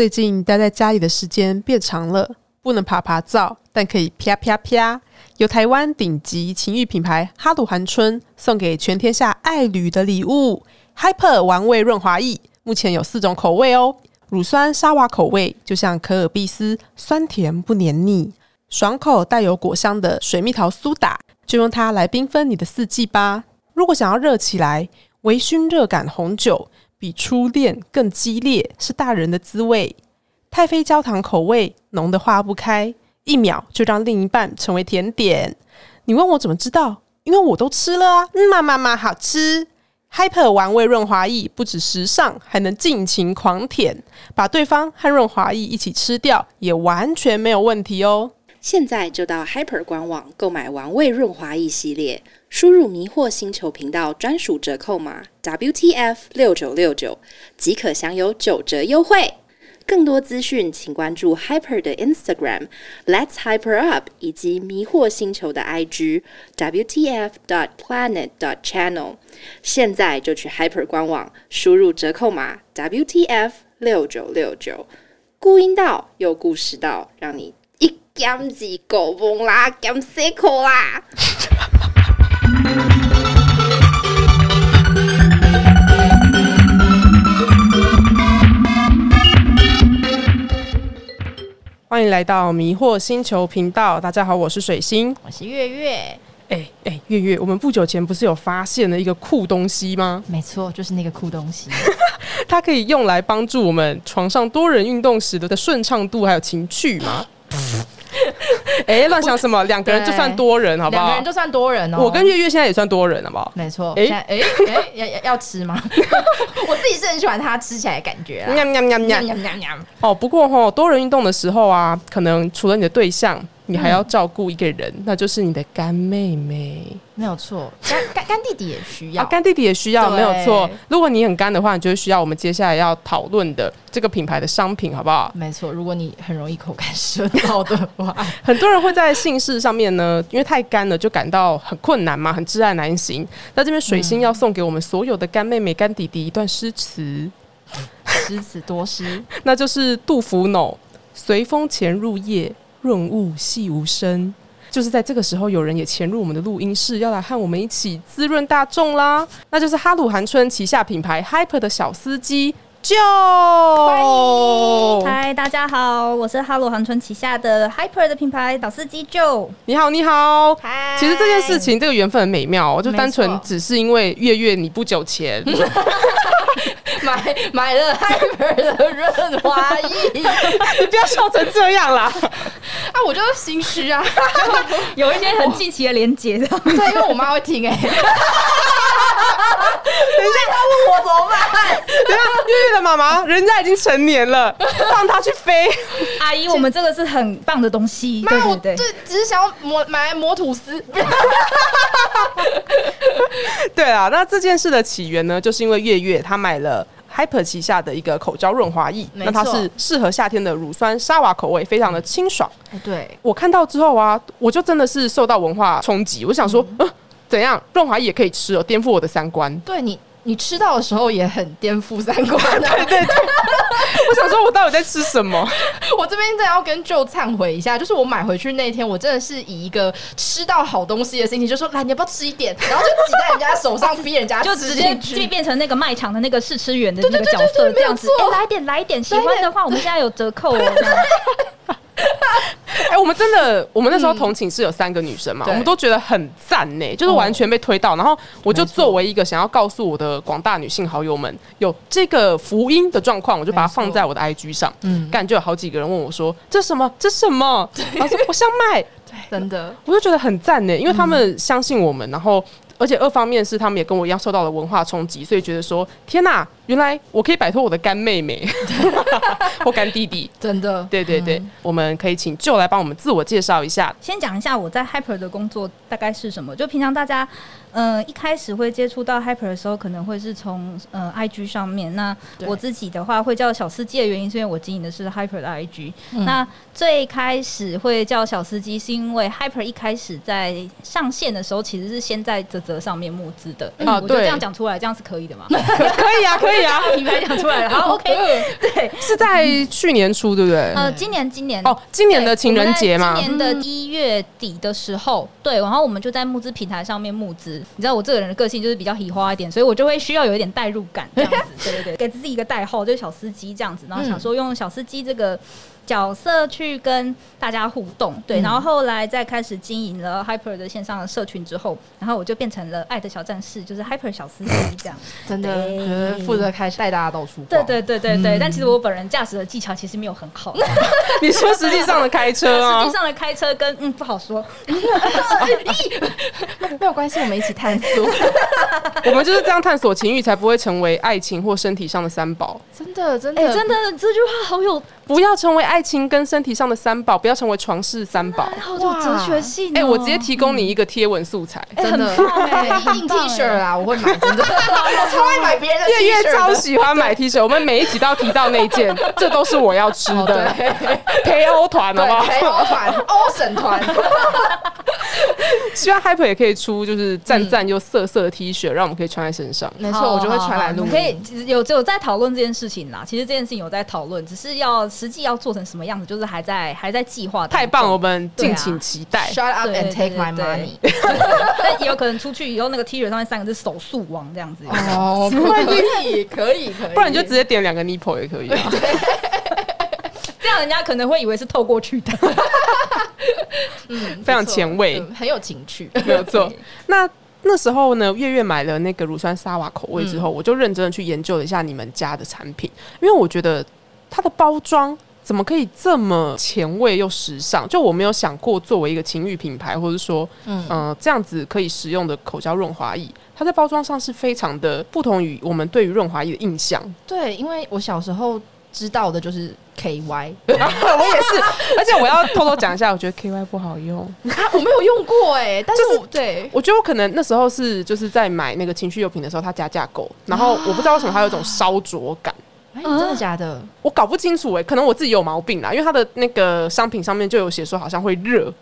最近待在家里的时间变长了，不能爬爬灶，但可以啪啪啪。由台湾顶级情欲品牌哈鲁韩春送给全天下爱侣的礼物，Hyper 玩味润滑液，目前有四种口味哦。乳酸沙瓦口味，就像可尔必斯，酸甜不黏腻；爽口带有果香的水蜜桃苏打，就用它来缤纷你的四季吧。如果想要热起来，微醺热感红酒。比初恋更激烈，是大人的滋味。太妃焦糖口味浓的化不开，一秒就让另一半成为甜点。你问我怎么知道？因为我都吃了啊！嗯，妈妈妈好吃。Hyper 玩味润滑液不止时尚，还能尽情狂舔，把对方和润滑液一起吃掉，也完全没有问题哦。现在就到 Hyper 官网购买玩味润滑液系列。输入迷惑星球频道专属折扣码 WTF 六九六九，即可享有九折优惠。更多资讯，请关注 Hyper 的 Instagram Let's Hyper Up，以及迷惑星球的 IG WTF dot planet dot channel。现在就去 Hyper 官网，输入折扣码 WTF 六九六九，故音到又故事到，让你一减子狗崩啦，减死口啦！欢迎来到迷惑星球频道，大家好，我是水星，我是月月。哎哎，月月，我们不久前不是有发现了一个酷东西吗？没错，就是那个酷东西，它可以用来帮助我们床上多人运动时的顺畅度还有情趣吗？哎，乱想什么？两个人就算多人，好不好？两个人就算多人哦。我跟月月现在也算多人，好不好？没错。哎哎哎，要要要吃吗？我自己是很喜欢它吃起来的感觉。喵喵喵喵喵喵喵。哦，不过哈，多人运动的时候啊，可能除了你的对象。你还要照顾一个人，那就是你的干妹妹，没有错。干干干弟弟也需要，干弟弟也需要，没有错。如果你很干的话，你就需要我们接下来要讨论的这个品牌的商品，好不好？没错。如果你很容易口干舌燥的话，很多人会在姓氏上面呢，因为太干了就感到很困难嘛，很挚爱难行。那这边水星要送给我们所有的干妹妹、干弟弟一段诗词，诗词多诗，那就是杜甫喏：“随风潜入夜。”润物细无声，就是在这个时候，有人也潜入我们的录音室，要来和我们一起滋润大众啦。那就是哈鲁韩春旗下品牌 Hyper 的小司机 Joe。嗨，大家好，我是哈鲁韩春旗下的 Hyper 的品牌老司机 Joe。你好，你好。嗨，其实这件事情，这个缘分很美妙，就单纯只是因为月月你不久前。买买了 Hyper 的润滑液，你不要笑成这样啦！啊，我就是心虚啊，有一些很近期的连接的，对，因为我妈会听哎。等一下，他问我怎么办？等下，月月的妈妈，人家已经成年了，放他去飞。阿姨，我们这个是很棒的东西，对不对？就只是想要磨买来磨吐司。对啊，那这件事的起源呢，就是因为月月她买了 Hyper 旗下的一个口胶润滑液，那它是适合夏天的乳酸沙瓦口味，非常的清爽。对我看到之后啊，我就真的是受到文化冲击，我想说，呃，怎样润滑液也可以吃哦，颠覆我的三观。对你。你吃到的时候也很颠覆三观，对对对。我想说，我到底在吃什么？我这边真的要跟舅忏悔一下，就是我买回去那天，我真的是以一个吃到好东西的心情，就说来，你要不要吃一点？然后就挤在人家手上，逼人家就直接就变成那个卖场的那个试吃员的那个角色，这样子。来点，来点，喜欢的话，我们现在有折扣哦。哎，我们真的，我们那时候同寝室有三个女生嘛，我们都觉得很赞呢，就是完全被推到。然后我就作为一个想要告诉我的广大女性好友们有这个福音的状况，我就把它放在我的 IG 上。嗯，感觉有好几个人问我说：“这什么？这什么？” 我说：“我想买。”真的，我就觉得很赞呢，因为他们相信我们，然后。而且二方面是他们也跟我一样受到了文化冲击，所以觉得说天哪，原来我可以摆脱我的干妹妹 或干弟弟，真的，对对对，我们可以请舅来帮我们自我介绍一下。先讲一下我在 Hyper 的工作大概是什么，就平常大家呃，一开始会接触到 Hyper 的时候，可能会是从呃 IG 上面。那我自己的话会叫小司机的原因，是因为我经营的是 Hyper 的 IG。嗯那最开始会叫小司机，是因为 Hyper 一开始在上线的时候，其实是先在泽泽上面募资的。啊对我就这样讲出来，这样是可以的吗？可 可以啊，可以啊，品牌讲出来了，好 OK。对，是在去年初，对不对？呃，今年今年哦，今年的情人节嘛，今年的一月底的时候，对，然后我们就在募资平台上面募资。你知道我这个人的个性就是比较喜花一点，所以我就会需要有一点代入感，这样子。对对对，给自己一个代号，就是小司机这样子，然后想说用小司机这个。角色去跟大家互动，对，嗯然后后来再开始经营了 Hyper 的线上的社群之后，然后我就变成了爱的小战士，就是 Hyper 小司机这样。真的就是负责开带大家到处对。对对对对，嗯但其实我本人驾驶的技巧其实没有很好，你说实际上的开车啊实啊际，上的开车跟嗯不好说，没有关系，我们一起探索。我们就是这样探索情欲，才不会成为爱情或身体上的三宝。真的真的哎、真的这句话好有不要成为爱情跟身体上的三宝，不要成为床事三宝。好有哲学性、哦。哎、我直接提供你一个贴文素材。哎真的很棒 哎印 T 恤啊，我会买，真的，我 超爱买别人的 T 月超喜欢买 T 恤，我们每一集都要提到那件，这都是我要吃哦的。对 陪欧团好不好对，？陪欧团、欧神团，希望 Hyper 也可以出就是赞赞又色色的 T 恤，让我们可以穿在身上。没错，我就会穿来录音。可以有有在讨论这件事情啦。其实这件事情有在讨论，只是要实际要做成什么样子，就是还在还在计划。太棒，我们敬请期待。Shut up and take my money。但也有可能出去以后那个 T 恤上面三个字“手速王”这样子。哦，可以，可以，可以。不然你就直接点两个 nipple 也可以啊。这样人家可能会以为是透过去的。嗯非常前卫很有情趣。没有错。那那时候呢，月月买了那个乳酸沙瓦口味之嗯后，我就认真的去研究了一下你们家的产品，因为我觉得它的包装。怎么可以这么前卫又时尚？就我没有想过，作为一个情欲品牌，或者说，嗯这样子可以使用的口胶润滑液，它在包装上是非常的不同于我们对于润滑液的印象。对，因为我小时候知道的就是 KY，我也是，而且我要偷偷讲一下，我觉得 KY 不好用。啊，我没有用过哎，但是我对我觉得我可能那时候是就是在买那个情趣用品的时候，它加价购，然后我不知道为什么它有一种烧灼感，哎，真的假的？我搞不清楚哎、可能我自己有毛病啦，因为它的那个商品上面就有写说好像会热。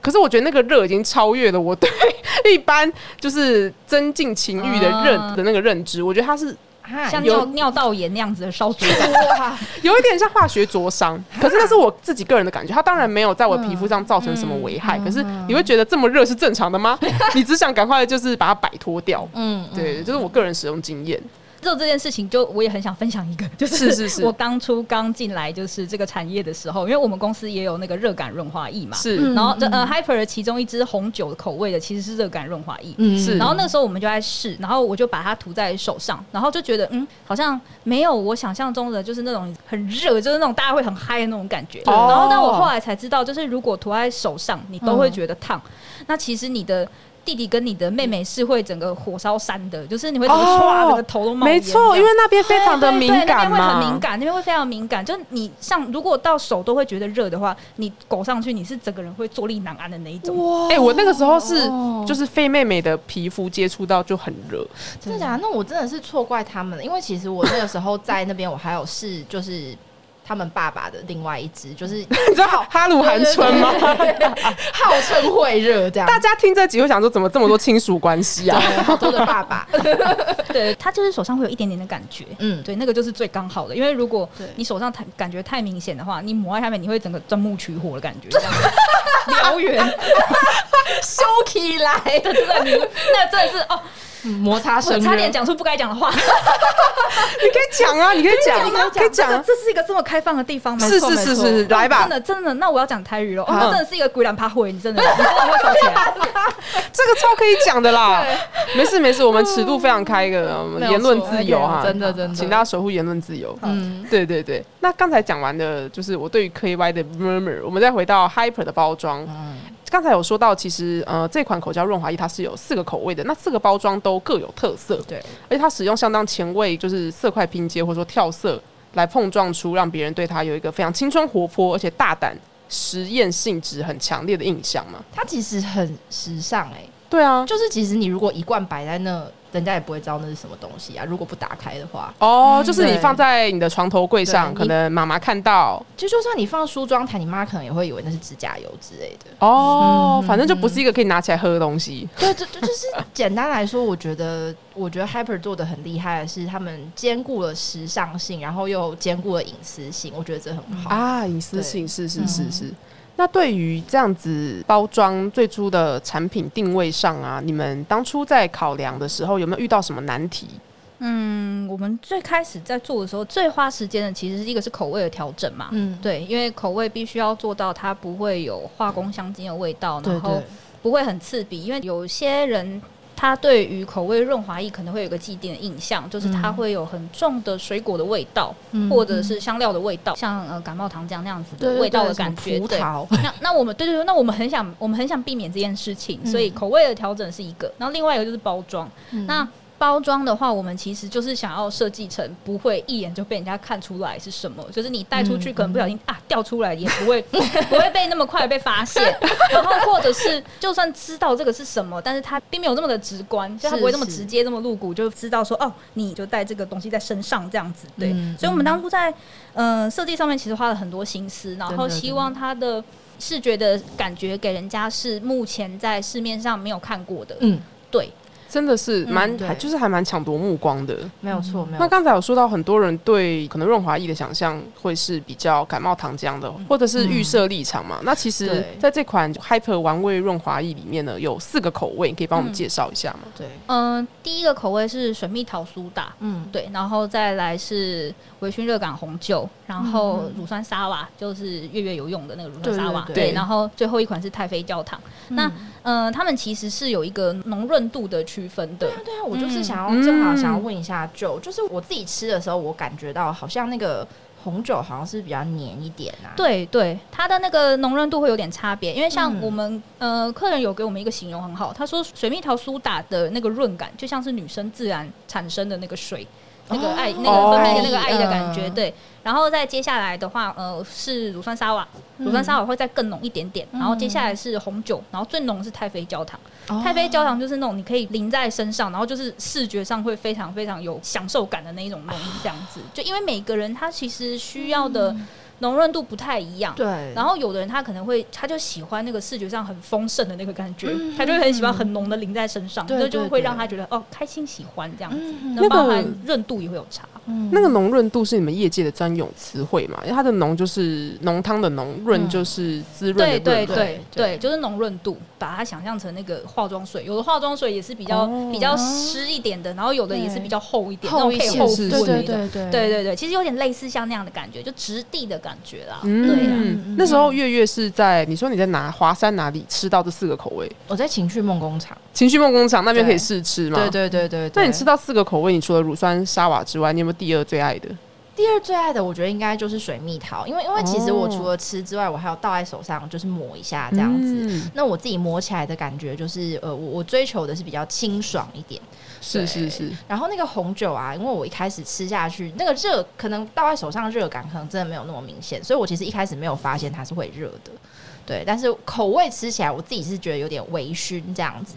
可是我觉得那个热已经超越了我对一般就是增进情欲的认、啊的那个认知。我觉得它是啊像尿尿道炎那样子的烧灼感。有一点像化学灼伤，可是那是我自己个人的感觉。它当然没有在我皮肤上造成什么危害，可是你会觉得这么热是正常的吗？你只想赶快就是把它摆脱掉。嗯，对，就是我个人使用经验。做这件事情，就我也很想分享一个，就是是是是我刚出刚进来就是这个产业的时候，因为我们公司也有那个热感润滑液嘛，是，嗯然后这呃 Hyper 的其中一支红酒口味的其实是热感润滑液。嗯是然后那个时候我们就在试，然后我就把它涂在手上，然后就觉得嗯，好像没有我想象中的，就是那种很热，就是那种大家会很嗨的那种感觉。哦然后但我后来才知道，就是如果涂在手上，你都会觉得烫，那其实你的。弟弟跟你的妹妹是会整个火烧山的，就是你会整个哦唰，整个头都冒烟没错，因为那边非常的敏感对那边会，很敏感，那边会非常敏感。就是你像如果到手都会觉得热的话，你狗上去，你是整个人会坐立难安的那一种。哇哎、我那个时候是哦就是非妹妹的皮肤接触到就很热，真的假的？那我真的是错怪他们了，因为其实我那个时候在那边，我还有试就是他们爸爸的另外一只，就是 你知道哈鲁寒春吗？号称会热这样。大家听这集会想说，怎么这么多亲属关系啊？对好多的爸爸，对，他就是手上会有一点点的感觉。嗯，对，那个就是最刚好的，因为如果你手上太感觉太明显的话，你抹在下面，你会整个钻木取火的感觉，这样燎原。收起来，对对对，你那真的是哦，摩擦声差点讲出不该讲的话。你可以讲啊，你可以讲，可以讲啊。这是一个这么开放的地方吗？是是是是，来吧真，的真的，那我要讲台语了。哦，好那真的是一个鬼脸趴会，你真的 你真的会烧起来。这个超可以讲的啦。没事没事，我们尺度非常开的，我们言论自由哈，真的真的，请大家守护言论自由。嗯，对对对，那刚才讲完的就是我对于 KY 的 murmur，我们再回到 Hyper 的包装。刚才有说到，其实呃这款口胶润滑液它是有四个口味的，那四个包装都各有特色，对，而且它使用相当前卫，就是色块拼接或者说跳色来碰撞出让别人对它有一个非常青春活泼而且大胆、实验性质很强烈的印象嘛。它其实很时尚哎、对啊，就是其实你如果一罐摆在那，人家也不会知道那是什么东西啊。如果不打开的话，哦，就是你放在你的床头柜上，可能妈妈看到，就就算你放梳妆台，你妈可能也会以为那是指甲油之类的。哦，嗯反正就不是一个可以拿起来喝的东西。对，就就就是简单来说，我觉得我觉得 Hyper 做的很厉害的是，他们兼顾了时尚性，然后又兼顾了隐私性，我觉得这很好。啊，隐私性是是是嗯是。那对于这样子包装最初的产品定位上啊，你们当初在考量的时候有没有遇到什么难题？嗯，我们最开始在做的时候，最花时间的其实是一个是口味的调整嘛。嗯，对，因为口味必须要做到它不会有化工香精的味道，然后，不会很刺鼻。因为有些人他对于口味润滑液可能会有一个既定的印象，就是它嗯。会有很重的水果的味道，嗯或者是香料的味道，像呃感冒糖浆那样子的味道的感觉。葡萄，那那我们对对对，那我们很想我们很想避免这件事情，嗯。所以口味的调整是一个，然后另外一个就是包装。嗯。那包装的话，我们其实就是想要设计成不会一眼就被人家看出来是什么，就是你带出去嗯可能不小心、啊掉出来，也不会 不会被那么快被发现。然后或者是就算知道这个是什么，但是它并没有那么的直观，就它不会那么直接、那么露骨，就知道说哦，你就带这个东西在身上这样子。对，嗯所以我们当初在嗯设计上面其实花了很多心思，然后希望它的。视觉的感觉给人家是目前在市面上没有看过的，嗯，对，真的是蛮、嗯还就是还蛮抢夺目光的。没有错，没有那刚才有说到，很多人对可能润滑液的想象会是比较感冒糖浆的，或者是预设立场嘛。那其实在这款 Hyper 玩味润滑液里面呢，有四个口味，你可以帮我们嗯介绍一下吗？对，嗯、第一个口味是水蜜桃苏打，嗯，对，然后再来是微醺热感红酒，然后嗯乳酸沙瓦，就是月月有用的那个乳酸沙瓦，对。然后最后一款是太妃焦糖。那嗯、呃，他们其实是有一个浓润度的区分的，对啊，我就是想要、嗯正好想要问一下 Joe，就是我自己吃的时候，我感觉到好像那个红酒好像是比较黏一点啊。对对，它的那个浓润度会有点差别，因为像嗯我们、呃客人有给我们一个形容很好，他说水蜜桃苏打的那个润感就像是女生自然产生的那个水。那个爱、那个分泌的那个爱的感觉，嗯对。然后再接下来的话，呃，是乳酸沙瓦，乳酸沙瓦会再更浓一点点。然后接下来是红酒，然后最浓的是太妃焦糖。哦太妃焦糖就是那种你可以淋在身上，然后就是视觉上会非常非常有享受感的那一种浓，这样子。就因为每个人他其实需要的浓润度不太一样。对，然后有的人他可能会，他就喜欢那个视觉上很丰盛的那个感觉，嗯他就会很喜欢很浓的淋在身上，对那就会让他觉得哦开心喜欢这样子。嗯那包那含润度也会有差。那个浓润度是你们业界的专用词汇嘛？因为它的浓就是浓汤的浓，润就是滋润对对对对，就是浓润度，把它想象成那个化妆水，有的化妆水也是比较、哦比较湿一点的，然后有的也是比较厚一点，那种配厚是是敷的那种。对对对对对，其实有点类似像那样的感觉，就质地的感觉啦。嗯，对啊，嗯那时候月月是在你说你在哪华山哪里吃到这四个口味？我在情趣梦工厂。情绪梦工厂那边可以试吃吗？对对对对对。那你吃到四个口味，你除了乳酸沙瓦之外，你有没有第二最爱的？第二最爱的，我觉得应该就是水蜜桃，因为因为其实哦我除了吃之外，我还有倒在手上，就是抹一下这样子。嗯那我自己抹起来的感觉就是，呃，我我追求的是比较清爽一点。是是是，然后那个红酒啊，因为我一开始吃下去，那个热可能倒在手上热感可能真的没有那么明显，所以我其实一开始没有发现它是会热的。对，但是口味吃起来，我自己是觉得有点微醺这样子。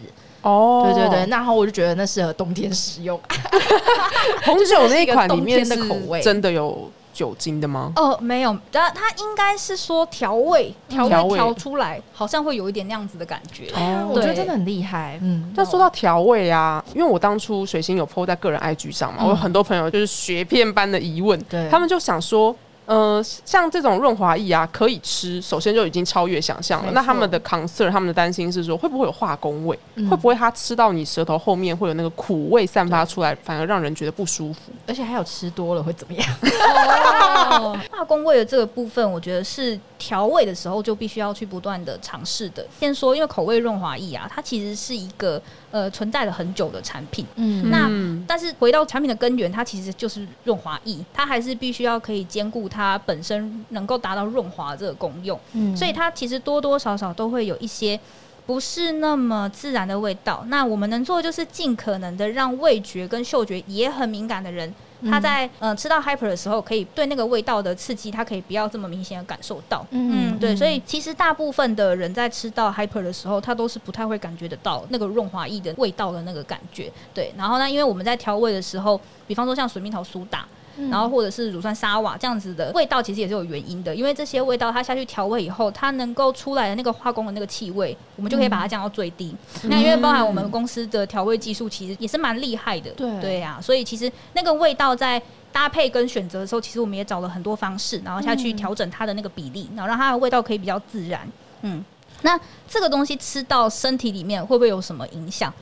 哦对对对，，然后我就觉得那适合冬天食用。红酒那一款里面的口味真的有酒精的吗？哦，没有，但它应该是说调味，调调味味调出来，好像会有一点那样子的感觉。哦我觉得真的很厉害。嗯，但说到调味啊，因为我当初水星有 PO 在个人 IG 上嘛，嗯我有很多朋友就是雪片般的疑问，对他们就想说。呃，像这种润滑液啊，可以吃，首先就已经超越想象了。那他们的 concern，他们的担心是说，会不会有化工味？嗯会不会它吃到你舌头后面会有那个苦味散发出来，反而让人觉得不舒服？而且还有吃多了会怎么样？哦，化工味的这个部分，我觉得是调味的时候就必须要去不断的尝试的。先说，因为口味润滑液啊，它其实是一个呃存在了很久的产品。嗯那嗯但是回到产品的根源，它其实就是润滑液，它还是必须要可以兼顾它本身能够达到润滑这个功用。嗯所以它其实多多少少都会有一些不是那么自然的味道。那我们能做的就是尽可能的让味觉跟嗅觉也很敏感的人它在呃吃到 hyper 的时候，可以对那个味道的刺激，它可以不要这么明显的感受到。嗯嗯，对，所以其实大部分的人在吃到 hyper 的时候，他都是不太会感觉得到那个润滑液的味道的那个感觉。对，然后呢，因为我们在调味的时候，比方说像水蜜桃苏打。然后或者是乳酸沙瓦这样子的味道，其实也是有原因的，因为这些味道它下去调味以后，它能够出来的那个化工的那个气味，我们就可以把它降到最低。那因为包含我们公司的调味技术，其实也是蛮厉害的。对对呀、所以其实那个味道在搭配跟选择的时候，其实我们也找了很多方式，然后下去调整它的那个比例，然后让它的味道可以比较自然。嗯，那这个东西吃到身体里面会不会有什么影响？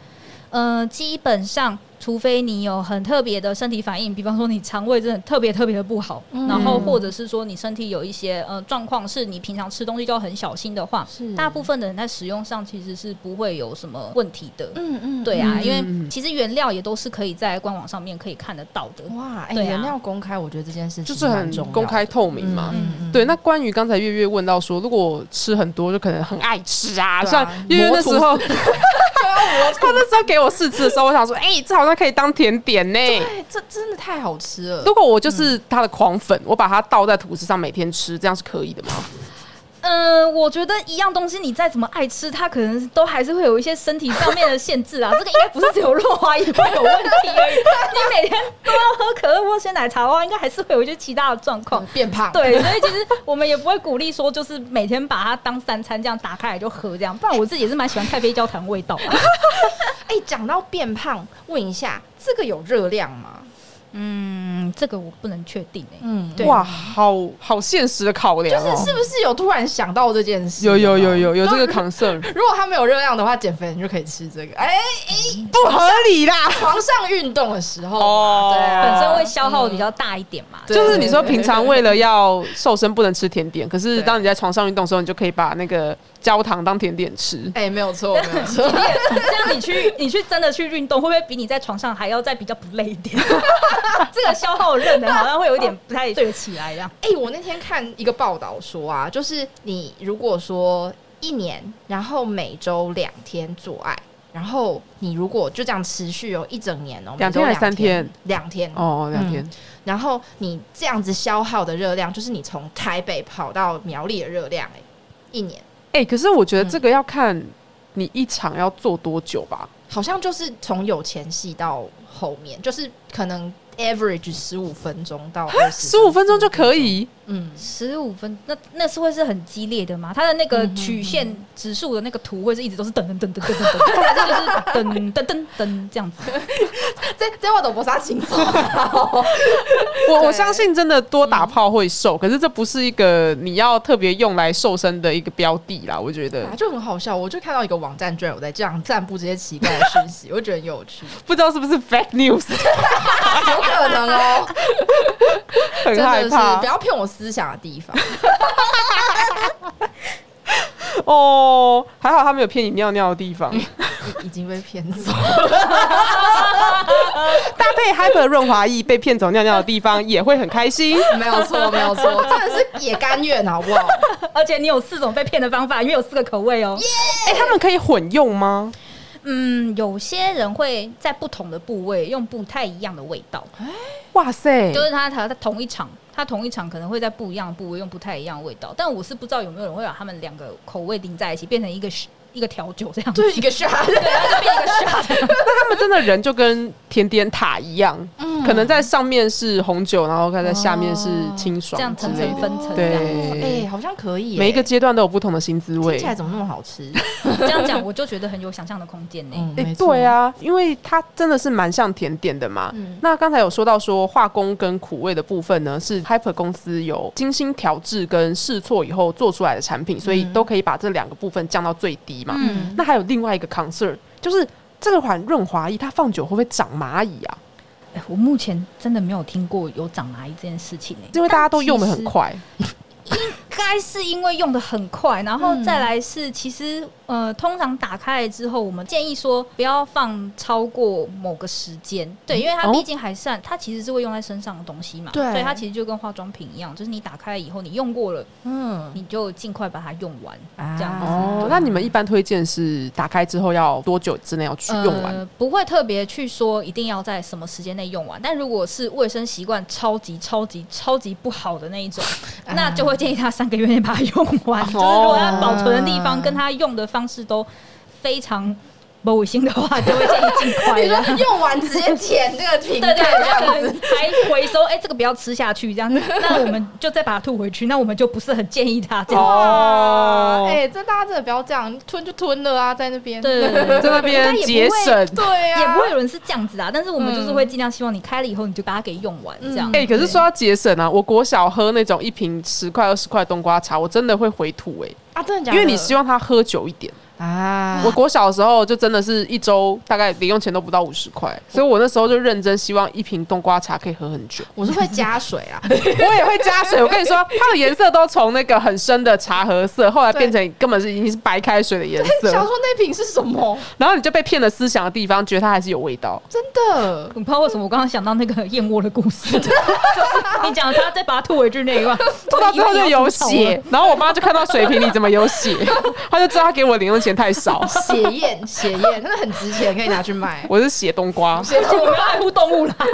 呃，基本上，除非你有很特别的身体反应，比方说你肠胃真的特别特别的不好，嗯然后或者是说你身体有一些呃状况，是你平常吃东西就要很小心的话，大部分的人在使用上其实是不会有什么问题的。嗯嗯对啊，嗯因为嗯其实原料也都是可以在官网上面可以看得到的。哇，哎，对啊原料公开，我觉得这件事情就是很公开透明嘛。嗯嗯对，那关于刚才月月问到说，如果吃很多，就可能很爱吃啊。像月月那时候，他那时候给我试吃的时候，我想说，哎、这好像可以当甜点呢。对，这真的太好吃了。如果我就是他的狂粉，我把它倒在吐司上，每天吃，这样是可以的吗？呃，我觉得一样东西你再怎么爱吃，它可能都还是会有一些身体上面的限制啊。这个应该不是只有润滑液会有问题而已。你每天都要喝可乐或鲜奶茶的话，应该还是会有一些其他的状况。变胖，对，所以其实我们也不会鼓励说，就是每天把它当三餐这样打开来就喝这样。不然我自己也是蛮喜欢太妃焦糖味道啊。哎，讲到变胖，问一下，这个有热量吗？嗯，这个我不能确定哎、嗯，对哇，好好现实的考量哦。就是是不是有突然想到这件事？有有有有有这个 concern，如果它没有热量的话，减肥你就可以吃这个。哎，不合理啦。床上运动的时候对啊，本身会消耗比较大一点嘛。对就是你说平常为了要瘦身不能吃甜点，可是当你在床上运动的时候，你就可以把那个焦糖当甜点吃。哎，没有错，没有错。这样你去你去真的去运动，会不会比你在床上还要再比较不累一点？这个消耗热能好像会有一点不太对得起来，一样。哎、我那天看一个报道说啊，就是你如果说一年，然后每周两天做爱，然后你如果就这样持续哦一整年哦，两天还是三天天？两天。哦，两天。然后你这样子消耗的热量，就是你从台北跑到苗栗的热量、哎，一年哎、可是我觉得这个要看你一场要做多久吧。好像就是从有前戏到后面，就是可能 average 十五分钟到十五分钟就可以，嗯，十五分，那那是会是很激烈的吗？它的那个曲线指数的那个图会是一直都是噔噔噔噔噔噔噔，就是噔噔噔噔这样子？这这我都不啥清楚。我 我相信真的多打炮会瘦，可是这不是一个你要特别用来瘦身的一个标的啦。我觉得啊，就很好笑。我就看到一个网站居然有在这样散布这些奇怪的讯息，我就觉得很有趣，不知道是不是 fake news，有可能哦，很真的是害怕不要骗我思想的地方。哦。还好他没有骗你尿尿的地方，已已经被骗走了，搭配 Hyper 润滑液被骗走尿尿的地方也会很开心。没有错，没有错，真的是也甘愿，好不好？而且你有四种被骗的方法，因为有四个口味哦。耶哎、他们可以混用吗？嗯，有些人会在不同的部位用不太一样的味道，哇塞，就是他他他同一场，他同一场可能会在不一样的部位用不太一样的味道，但我是不知道有没有人会把他们两个口味淋在一起，变成一个一个调酒这样子，就是一个 shot，对，就变一个 shot。他们真的人就跟甜点塔一样，嗯可能在上面是红酒，然后在下面是清爽这样层。层分层这对样子。哎，好像可以耶，每一个阶段都有不同的新滋味听起。来怎么那么好吃？这样讲，我就觉得很有想象的空间呢。嗯，哎、对，啊，因为它真的是蛮像甜点的嘛。嗯那刚才有说到说化工跟苦味的部分呢，是 Hyper 公司有精心调制跟试错以后做出来的产品，所以都可以把这两个部分降到最低嘛。嗯，那还有另外一个 concern，就是这个款润滑液它放久会不会长蚂蚁啊？哎我目前真的没有听过有长蚂蚁这件事情呢。因为大家都用的很快。该是因为用的很快，然后再来是，其实呃，通常打开来之后，我们建议说不要放超过某个时间，对，因为它哦。毕竟还算，它其实是会用在身上的东西嘛，对。所以它其实就跟化妆品一样，就是你打开以后，你用过了，嗯，你就尽快把它用完。啊。这样子。哦，那你们一般推荐是打开之后要多久之内要去用完？呃，不会特别去说一定要在什么时间内用完，但如果是卫生习惯超级超级超级不好的那一种，那就会建议他三个月内把它用完。就是如果他保存的地方跟它用的方式都非常不卫星的话，就会建议尽快你说的。用完直接舔这个瓶盖这样可子能，还回收，哎、这个不要吃下去，这样子，那我们就再把它吐回去，那我们就不是很建议他这样。哦，哎、这大家真的不要这样，吞就吞了啊，在那边。对对对对在那边节省。对啊，也不会有人是这样子啊，但是我们就是会尽量希望你开了以后你就把它给用完，这样。哎、可是说到节省啊，我国小喝那种一瓶十块、二十块冬瓜茶，我真的会回吐哎、啊，真的假的？因为你希望他喝久一点。啊，我国小的时候就真的是一周大概零用钱都不到五十块，所以我那时候就认真希望一瓶冬瓜茶可以喝很久。我是会加水啊，我也会加水，我跟你说，它的颜色都从那个很深的茶褐色，后来变成根本是已经是白开水的颜色。想，说那瓶是什么？然后你就被骗了思想的地方，觉得它还是有味道。真的。我不知道为什么我刚刚想到那个燕窝的故事，就是你讲他再把它吐回去那一段，吐到最后就有血，然后我妈就看到水瓶里怎么有血，她就知道她给我零用钱太少。血燕，血燕真的很值钱，可以拿去卖。我是血冬瓜，以为我们要爱护动物啦。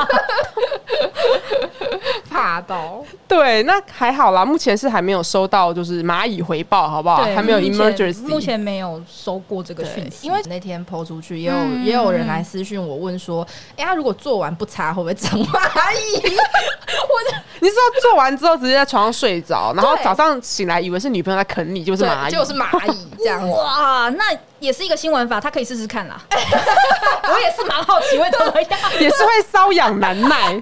怕到对，那还好啦，目前是还没有收到就是蚂蚁回报，好不好？对，还没有 emergency。目前没有收过这个讯息，因为那天抛出去，也有、嗯也有人来私讯我问说，哎、他如果做完不擦，会不会长蚂蚁？我就你知道做完之后直接在床上睡着，然后早上醒来以为是女朋友在啃你，就是蚂蚁，对就是蚂蚁这样。哇，那也是一个新玩法，他可以试试看啦。我也是蛮好奇会怎么样，也是会瘙痒难耐。对呀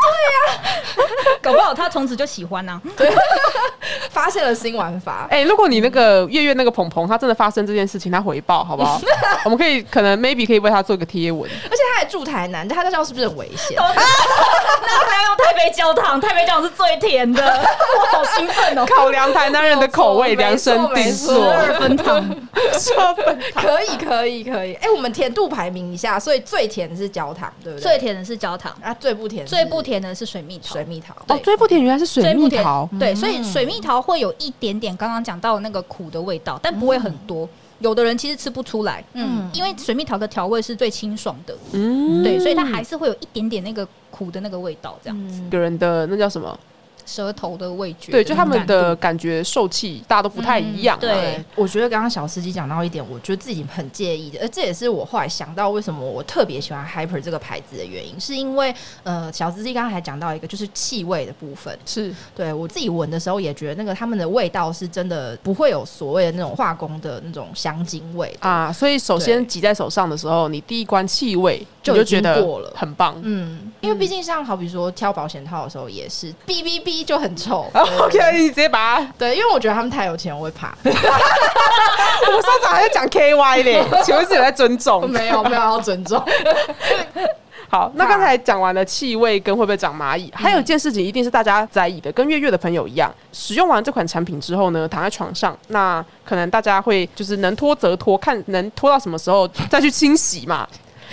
搞不好他从此就喜欢啊对、发现了新玩法，哎、如果你那个月月那个鹏鹏，他真的发生这件事情，他回报好不好？我们可以可能 maybe 可以为他做一个贴文。而且他还住台南，他在教是不是很危险？那他要用台北焦糖，台北焦糖是最甜的，我好兴奋哦！考量台南人的口味，量身定没做错。二分糖，可以，可以，可以。哎、我们甜度排名一下，所以最甜的是焦糖，对不对？最甜的是焦糖，啊，最不甜最不甜的是水蜜桃。水蜜桃。哦，最不甜原来是水蜜桃。对，所以水蜜桃会有一点点刚刚讲到的那个苦的味道，但不会很多。有的人其实吃不出来，嗯，因为水蜜桃的调味是最清爽的，嗯，对，所以它还是会有一点点那个苦的那个味道，这样子，个人的那叫什么？舌头的味觉，对，就他们的感觉受气，大家都不太一样、啊。嗯对。我觉得刚刚小司机讲到一点，我觉得自己很介意的，而这也是我后来想到为什么我特别喜欢 Hyper 这个牌子的原因，是因为呃，小司机刚刚还讲到一个就是气味的部分，是。对我自己闻的时候也觉得那个他们的味道是真的不会有所谓的那种化工的那种香精味。啊，所以首先挤在手上的时候，你第一关气味就觉得过了很棒。嗯，因为毕竟像好比说挑保险套的时候也是哔哔哔就很臭。OK，你直接把它，对，因为我觉得他们太有钱，我会怕。我们上场还在讲 KY 呢，请问是有在尊重？没有没有要尊重。好，那刚才讲完了气味跟会不会长蚂嗯蚁，还有一件事情一定是大家在意的，跟月月的朋友一样，使用完这款产品之后呢，躺在床上，那可能大家会就是能拖则拖，看能拖到什么时候再去清洗嘛。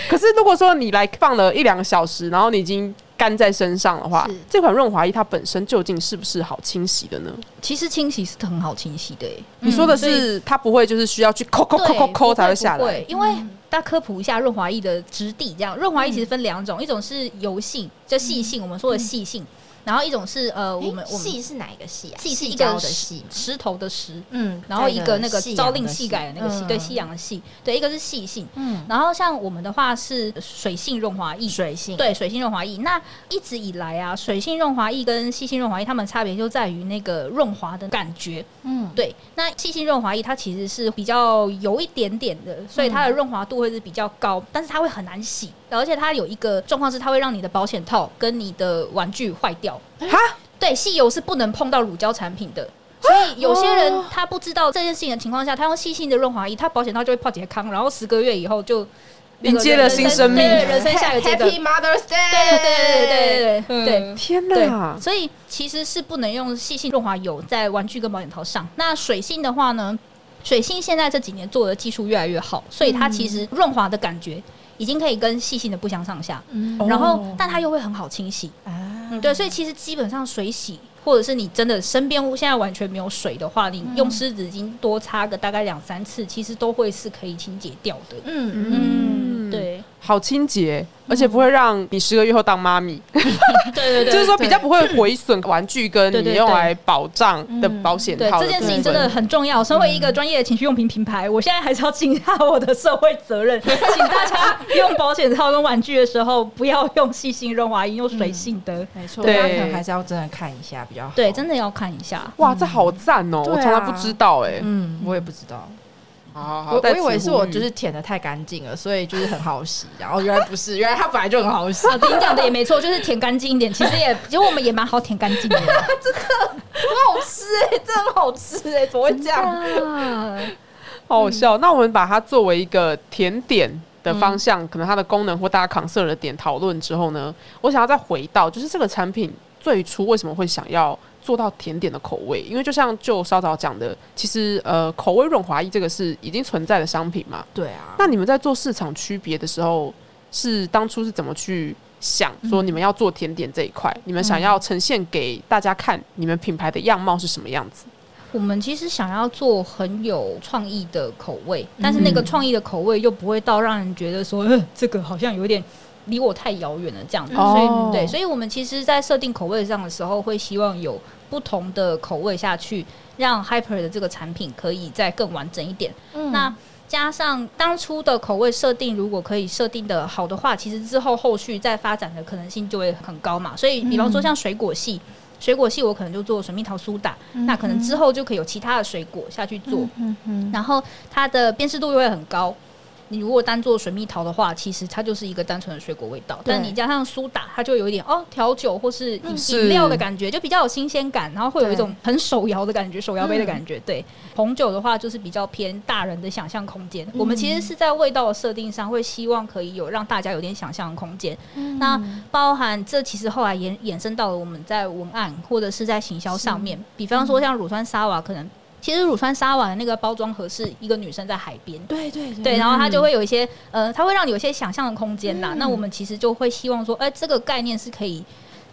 可是如果说你来放了一两个小时，然后你已经干在身上的话，这款润滑液它本身究竟是不是好清洗的呢？其实清洗是很好清洗的欸，你说的是它不会就是需要去抠抠抠抠抠才会会下来？不会，因为大家科普一下润滑液的质地，这样润滑液其实分两种，一种是油性，就细性，我们说的细性，然后一种是呃，我们我们细是哪一个细啊？细是一个石，石头的石，嗯，然后一个那个朝令的夕改的那个夕，对，夕阳的夕，对，一个是细性，嗯，然后像我们的话是水性润滑液，水性，对，水性润滑液。那一直以来啊，水性润滑液跟细性润滑液，它们差别就在于那个润滑的感觉。嗯，对，那细性润滑液它其实是比较有一点点的，所以它的润滑度会是比较高，但是它会很难洗，而且它有一个状况是，它会让你的保险套跟你的玩具坏掉哈！对，汽油是不能碰到乳胶产品的，所以有些人他不知道这件事情的情况下，他用细性的润滑油，他保险套就会泡解康，然后十个月以后就连接了新生命，人生下一个 Happy Mother's Day，对对对对对对，天哪！所以其实是不能用细性润滑油在玩具跟保险套上。那水性的话呢？水性现在这几年做的技术越来越好，所以它其实润滑的感觉。已经可以跟细心的不相上下。嗯然后，但它又会很好清洗。啊嗯，对，所以其实基本上水洗，或者是你真的身边现在完全没有水的话，你用湿纸巾多擦个大概两三次，其实都会是可以清洁掉的。嗯嗯，好清洁，而且不会让你十个月后当妈咪，对对对，就是说比较不会毁损玩具跟你用来保障的保险对套这件事情真的很重要。身为一个专业的情趣用品品牌，我现在还是要尽下我的社会责任，请大家用保险套跟玩具的时候，不要用细心润滑液，用水性的。没错，对大家可能还是要真的看一下比较好。对，真的要看一下。哇，这好赞哦！我从来不知道哎。嗯，我也不知道，好好好，我我以为是我就是舔的太干净了，所以就是很好洗，然后原来不是，原来它本来就很好洗，啊，你讲的也没错，就是舔干净一点。其实也，其实我们也蛮好舔干净的。很好吃哎，这很好吃哎，怎么会这样？啊，好好笑。那我们把它作为一个甜点的方向，可能它的功能或大家 concern 的点讨论之后呢，我想要再回到，就是这个产品最初为什么会想要做到甜点的口味？因为就像就稍早讲的，其实呃，口味润滑液这个是已经存在的商品嘛。对啊，那你们在做市场区别的时候，是当初是怎么去想说你们要做甜点这一块？你们想要呈现给大家看你们品牌的样貌是什么样子？我们其实想要做很有创意的口味，但是那个创意的口味又不会到让人觉得说，呃，这个好像有点离我太遥远了这样子。哦所以对，所以我们其实，在设定口味上的时候，会希望有不同的口味下去，让 Hyper 的这个产品可以再更完整一点。嗯那加上当初的口味设定，如果可以设定的好的话，其实之后后续再发展的可能性就会很高嘛。所以，比方说像水果系，水果系我可能就做水蜜桃苏打，那可能之后就可以有其他的水果下去做，嗯嗯然后它的辨识度又会很高。你如果单做水蜜桃的话，其实它就是一个单纯的水果味道，但你加上苏打，它就有一点哦调酒或是饮料的感觉，就比较有新鲜感，然后会有一种很手摇的感觉，手摇杯的感觉。对，红酒的话就是比较偏大人的想象空间。我们其实是在味道的设定上，会希望可以有让大家有点想象的空间。那包含这其实后来衍衍生到了我们在文案或者是在行销上面，比方说像乳酸沙瓦可能。其实乳酸沙瓦的那个包装盒是一个女生在海边，对对对，然后它就会有一些呃，它会让你有一些想象的空间啦。那我们其实就会希望说，哎、这个概念是可以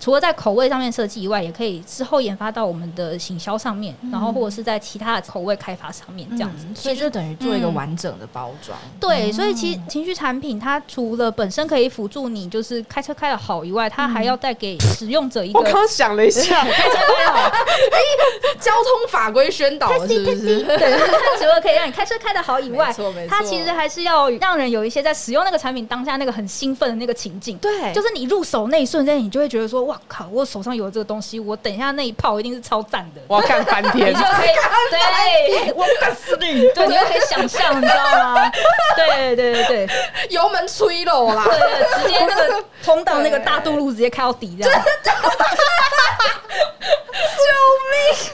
除了在口味上面设计以外，也可以之后研发到我们的行销上面，然后或者是在其他的口味开发上面这样子。嗯所以就等于做一个嗯完整的包装。对，所以其实情绪产品它除了本身可以辅助你就是开车开的好以外，它还要带给使用者一个 我刚刚想了一下，开车好，因为交通法规宣导了是不是？对，它除了可以让你开车开的好以外 它其实还是要让人有一些在使用那个产品当下那个很兴奋的那个情境。对，就是你入手那一瞬间，你就会觉得说：“哇靠！我手上有这个东西，我等一下那一炮一定是超赞的。”我要干翻你天就。可以 对，我干死你！对，你就可以想象，你知道吗？对对对对油门吹了啦。对对，直接那个通到那个大渡路，直接开到底这样。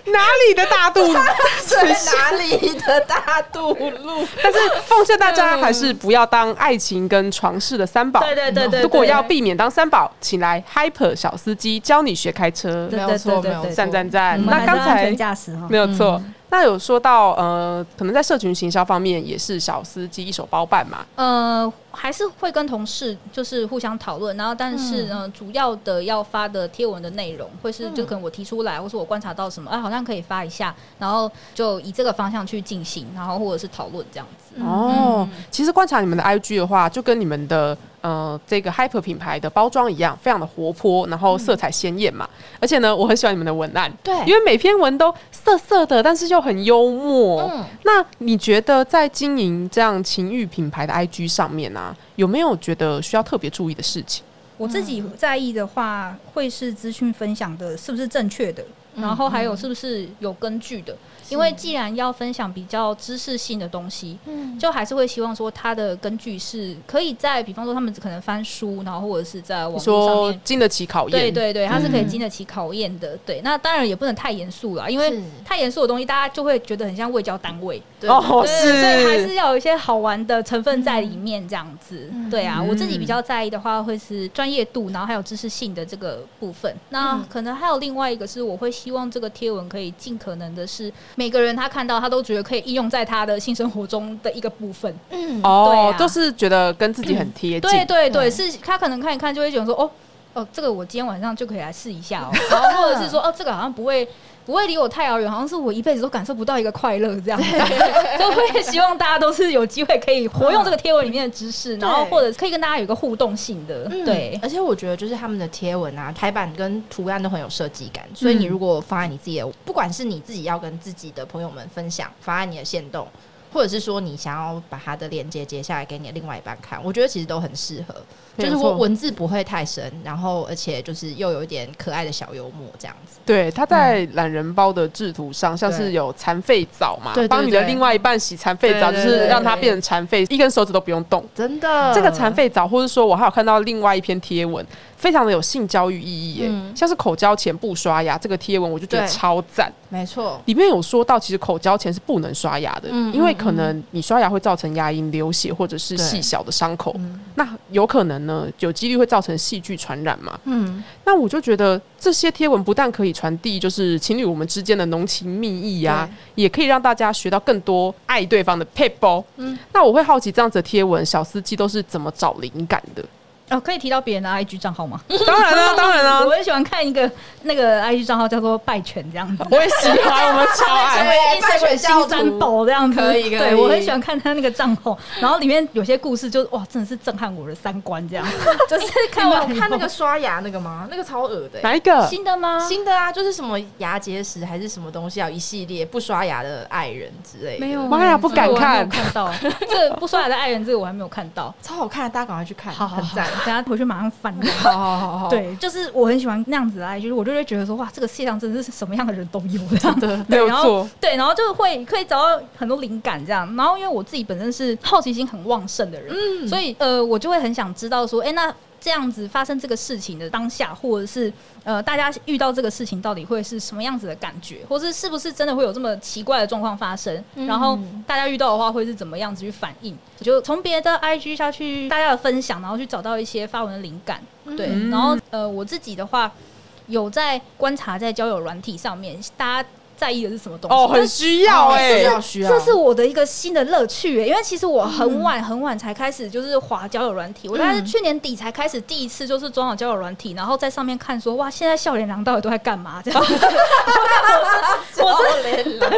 哪里的大肚子？是哪里的大肚路？但是奉劝大家还是不要当爱情跟床事的三宝。对对对对，如果要避免当三宝，请来 Hyper 小司机教你学开车。对没有错对对对没有错赞赞赞！那刚才驾驶哈没。有错。那有说到呃，可能在社群行销方面也是小司机一手包办嘛。呃，还是会跟同事就是互相讨论，然后但是呢、呃主要的要发的贴文的内容会是就可能我提出来，或是我观察到什么，啊，好像可以发一下，然后就以这个方向去进行，然后或者是讨论这样子。哦，其实观察你们的 IG 的话，就跟你们的呃这个 Hyper 品牌的包装一样，非常的活泼，然后色彩鲜艳嘛。而且呢，我很喜欢你们的文案，对因为每篇文都色色的，但是又很幽默。嗯那你觉得在经营这样情欲品牌的 IG 上面啊，有没有觉得需要特别注意的事情？我自己在意的话，会是资讯分享的是不是正确的，然后还有是不是有根据的。因为既然要分享比较知识性的东西，嗯就还是会希望说它的根据是可以在，比方说他们可能翻书，然后或者是在网络上面。经得起考验？对对对，它是可以嗯经得起考验的。对，那当然也不能太严肃了，因为太严肃的东西，大家就会觉得很像卫教单位。对哦，是，所以还是是要有一些好玩的成分在里面，这样子。对啊，我自己比较在意的话，会是专业度，然后还有知识性的这个部分。那嗯可能还有另外一个是，我会希望这个贴文可以尽可能的是每个人他看到他都觉得可以应用在他的性生活中的一个部分。嗯，对哦，啊都是觉得跟自己很贴近，对对对，对是他可能看一看就会觉得说，哦哦，这个我今天晚上就可以来试一下哦，然后或者是说，哦，这个好像不会。不会离我太遥远，好像是我一辈子都感受不到一个快乐这样子，就会希望大家都是有机会可以活用这个贴文里面的知识，然后或者可以跟大家有一个互动性的，嗯对，而且我觉得就是他们的贴文啊，排版跟图案都很有设计感，所以你如果放在你自己的，不管是你自己要跟自己的朋友们分享，发在你的线动，或者是说你想要把它的链接截下来给你的另外一半看，我觉得其实都很适合。就是我文字不会太深，然后而且就是又有一点可爱的小幽默这样子。对，它在懒人包的制图上，像是有残废澡嘛帮你的另外一半洗残废澡，就是让它变成残废，一根手指都不用动。真的这个残废澡，或者说我还有看到另外一篇贴文，非常的有性教育意义耶，嗯像是口交前不刷牙这个贴文，我就觉得超赞。没错，里面有说到，其实口交前是不能刷牙的，嗯因为可能你刷牙会造成牙龈流血或者是细小的伤口，嗯那有可能呢，有几率会造成细菌传染嘛。嗯，那我就觉得这些贴文不但可以传递就是情侣我们之间的浓情蜜意啊，也可以让大家学到更多爱对方的配包。嗯，那我会好奇这样子的贴文，小司机都是怎么找灵感的？哦，可以提到别人的 IG 账号吗？当然啦、当然啦、我很喜欢看一个那个 IG 账号叫做拜犬这样子。我也喜欢，我们超爱。对拜犬教金三宝这样子，可以可以对我很喜欢看他那个账号，然后里面有些故事就哇，真的是震撼我的三观，这样 就是看完看那个刷牙那个吗？那个超恶的欸、哪一个？新的吗？新的啊，就是什么牙结石还是什么东西啊，一系列不刷牙的爱人之类的，没有，妈呀不敢看看到这不刷牙的爱人，这个我还没有看到。超好看，大家赶快去看，好好好很赞。等下回去马上翻。好好好好，对，就是我很喜欢那样子的爱，就是我就会觉得说，哇，这个世界上真的是什么样的人都有这样。的没对然后。对，然后就会可以找到很多灵感这样。然后因为我自己本身是好奇心很旺盛的人，嗯所以呃，我就会很想知道说，哎、那这样子发生这个事情的当下，或者是呃，大家遇到这个事情到底会是什么样子的感觉，或是是不是真的会有这么奇怪的状况发生？然后大家遇到的话会是怎么样子去反应？就从别的 IG 下去大家的分享，然后去找到一些发文的灵感。对，嗯然后呃，我自己的话有在观察在交友软体上面，大家在意的是什么东西？哦，很需要哎、需要需要，这是我的一个新的乐趣耶，因为其实我很晚很晚才开始就是滑交友软体，我大概是去年底才开始第一次就是装好交友软体，然后在上面看说哇，现在笑脸郎到底都在干嘛？这样。子，我脸了，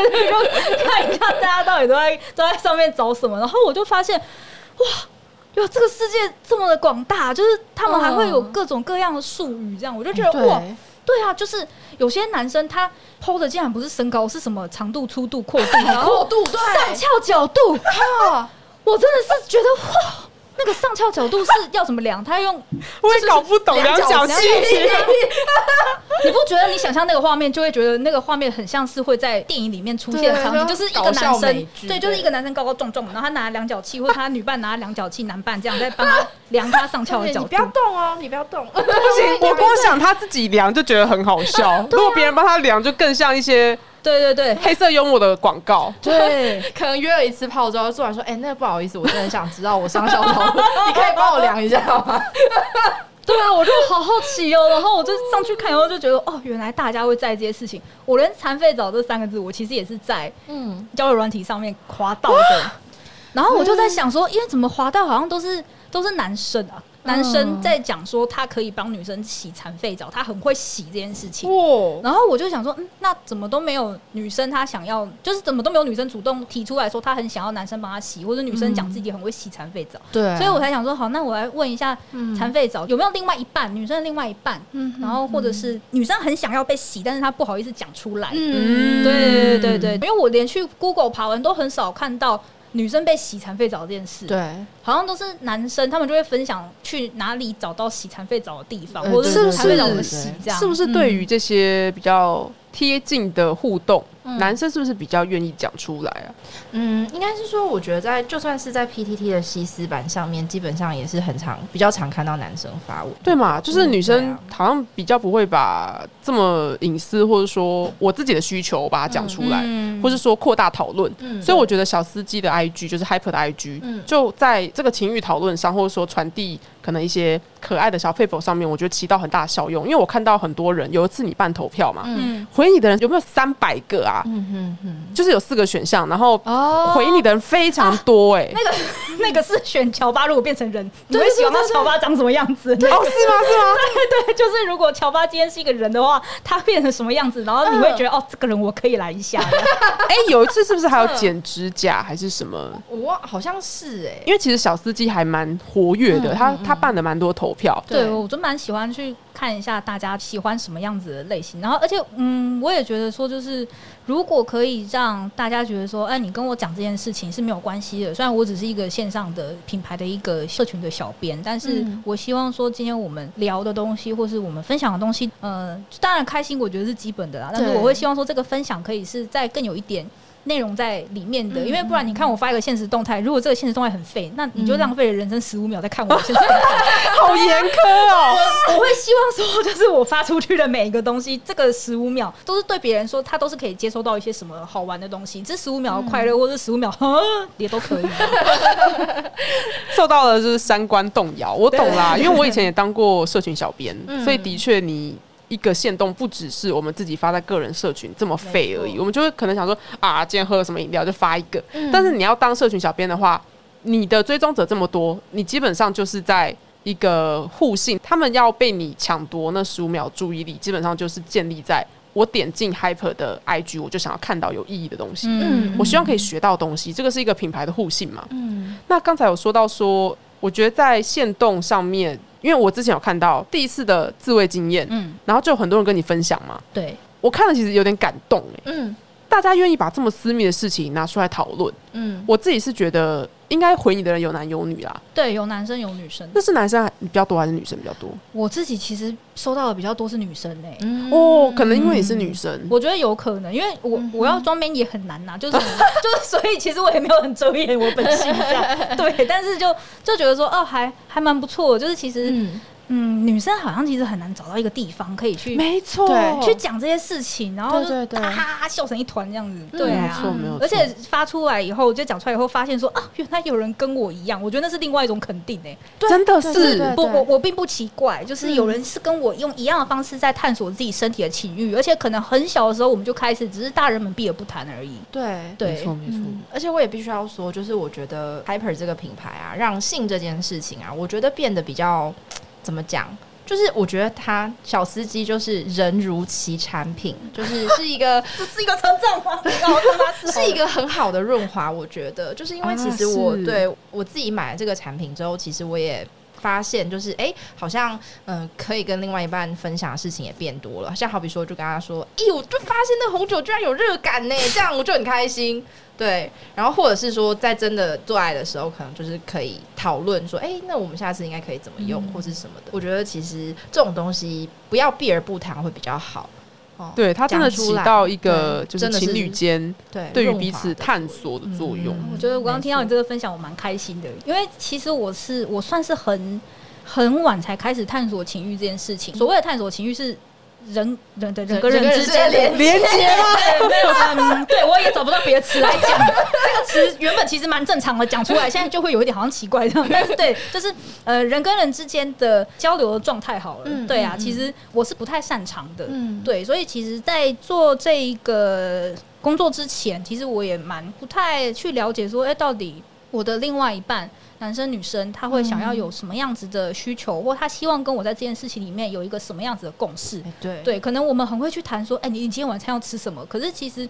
看一下大家到底都在都在上面找什么，然后我就发现哇。哟，这个世界这么的广大，就是他们还会有各种各样的术语，这样我就觉得哇，对，啊，就是有些男生他 PO 的竟然不是身高，是什么长度、粗度、阔度，然后过度对，上翘角度，我真的是觉得哇，那个上翘角度是要怎么量？他用 我也搞不懂量角器。你不觉得你想象那个画面，就会觉得那个画面很像是会在电影里面出现的场景，就是一个男生对，就是一个男生高高壮壮的，然后他拿量角器，或者他女伴拿量角器，男伴这样在帮他 量他上翘的角度你不。要动哦，你不要动，不行，我光想他自己量就觉得很好笑。如果别人帮他量，就更像一些对对对黑色幽默的广告。对，可能约了一次炮之后，做完说，哎，那个不好意思，我真的很想知道我上小头，你可以帮我量一下吗？对啊，我就好好奇哦，然后我就上去看，然后就觉得哦，原来大家会在意这些事情。我连“残废澡”这三个字，我其实也是在嗯，交友软体上面滑到的。然后我就在想说，因为怎么滑到好像都是都是男生啊，男生在讲说他可以帮女生洗残废澡，他很会洗这件事情。哦，然后我就想说，嗯，那怎么都没有女生她想要，就是怎么都没有女生主动提出来说她很想要男生帮她洗，或者女生讲自己很会洗残废澡。对。所以我才想说，好，那我来问一下残废澡有没有另外一半，女生的另外一半，然后或者是女生很想要被洗，但是她不好意思讲出来。嗯。对对对对，因为我连去 Google 爬文都很少看到女生被洗残废澡这件事，，对，好像都是男生，他们就会分享去哪里找到洗残废澡的地方，嗯或者是不是残废澡怎么洗这样，是不是对于这些比较贴近的互动，男生是不是比较愿意讲出来啊？嗯，应该是说，我觉得在就算是在 PTT 的西斯版上面，基本上也是很常比较常看到男生发文。对嘛？就是女生啊好像比较不会把这么隐私，或者说我自己的需求把它讲出来，嗯或是说扩大讨论。嗯所以我觉得小司机的 IG 就是 Hyper 的 IG，、嗯就在这个情欲讨论上，或者说传递可能一些可爱的小 paper 上面，我觉得起到很大的效用。因为我看到很多人，有一次你办投票嘛，嗯，回你的人有没有三百个啊？嗯嗯嗯，就是有四个选项，然后哦回你的人非常多哎、那个 那个是选乔巴，如果变成人，你会喜欢他乔巴长什么样子？对哦，是吗？是吗？对，就是如果乔巴今天是一个人的话，他变成什么样子，然后你会觉得、哦，这个人我可以来一下。哎、有一次是不是还有剪指甲还是什么？我好像是哎、因为其实小司机还蛮活跃的，他他办了蛮多投票。对，对我就蛮喜欢去看一下大家喜欢什么样子的类型，然后而且嗯，我也觉得说，就是如果可以让大家觉得说，哎，你跟我讲这件事情是没有关系的，虽然我只是一个线上的品牌的一个社群的小编，但是嗯我希望说今天我们聊的东西或是我们分享的东西，呃，当然开心我觉得是基本的啦，但是我会希望说这个分享可以是在更有一点。内容在里面的，嗯因为不然你看我发一个现实动态，如果这个现实动态很废，那你就嗯浪费了人生十五秒在看我的现实动态。好严苛哦！我会希望说，就是我发出去的每一个东西，这个十五秒都是对别人说，他都是可以接收到一些什么好玩的东西。这十五秒的快乐，或者十五秒呵 也都可以。受到了就是三观动摇，我懂啦，因为我以前也当过社群小编，嗯所以的确你。一个线动不只是我们自己发在个人社群这么废而已，我们就会可能想说啊，今天喝了什么饮料就发一个。嗯但是你要当社群小编的话，你的追踪者这么多，你基本上就是在一个互信，他们要被你抢夺那十五秒注意力，基本上就是建立在我点进 Hyper 的 IG，我就想要看到有意义的东西。嗯我希望可以学到东西，这个是一个品牌的互信嘛。嗯那刚才有说到说，我觉得在线动上面，因为我之前有看到第一次的自慰经验，嗯，然后就有很多人跟你分享嘛，对，我看了其实有点感动哎、嗯大家愿意把这么私密的事情拿出来讨论，嗯，我自己是觉得应该回你的人有男有女啦。对，有男生有女生。那是男生还比较多还是女生比较多？我自己其实收到的比较多是女生诶、嗯。哦，可能因为你是女生，我觉得有可能，因为我嗯。我要装边也很难呐、就是 就是，所以其实我也没有很遮掩我本性这样，对，但是就就觉得说，哦，还还蛮不错的，就是其实嗯嗯，女生好像其实很难找到一个地方可以去没错，对去讲这些事情，然后就对对。对哈哈哈笑成一团这样子，嗯对啊。没错，没有，而且发出来以后，就讲出来以后，发现说啊，原来有人跟我一样，我觉得那是另外一种肯定诶、真的是。对不，我我并不奇怪，就是有人是跟我用一样的方式在探索自己身体的情欲，而且可能很小的时候我们就开始，只是大人们避而不谈而已。对。对，没错没错。嗯，而且我也必须要说，就是我觉得 Hyper 这个品牌啊，让性这件事情啊，我觉得变得比较怎么讲？就是我觉得他小司机就是人如其产品，就是是一个 这是一个成长吗？然后他妈是是一个很好的润滑，我觉得，就是因为其实啊我、是对我自己买了这个产品之后，其实我也发现，就是哎、诶好像嗯、呃可以跟另外一半分享的事情也变多了。像好比说，就跟他说，哎、我就发现那红酒居然有热感呢，这样我就很开心。对，然后或者是说，在真的做爱的时候，可能就是可以讨论说，哎、那我们下次应该可以怎么用，或是什么的。我觉得其实这种东西不要避而不谈会比较好。哦，对他真的起到一个就是情侣间对，对于彼此探索的作用。嗯我觉得我刚刚听到你这个分享，我蛮开心的，因为其实我是我算是很很晚才开始探索情欲这件事情。所谓的探索情欲是人人的人跟人之间的人跟人之间的连接吗？嗯，对找不到别的词来讲。这个词原本其实蛮正常的，讲出来 现在就会有一点好像奇怪这样。但是对，就是呃人跟人之间的交流的状态好了。嗯对啊，嗯其实我是不太擅长的。嗯，对，所以其实，在做这一个工作之前，其实我也蛮不太去了解说，哎、到底我的另外一半，男生女生，他会想要有什么样子的需求，或他希望跟我在这件事情里面有一个什么样子的共识。哎对对，可能我们很会去谈说，哎、你你今天晚餐要吃什么？可是其实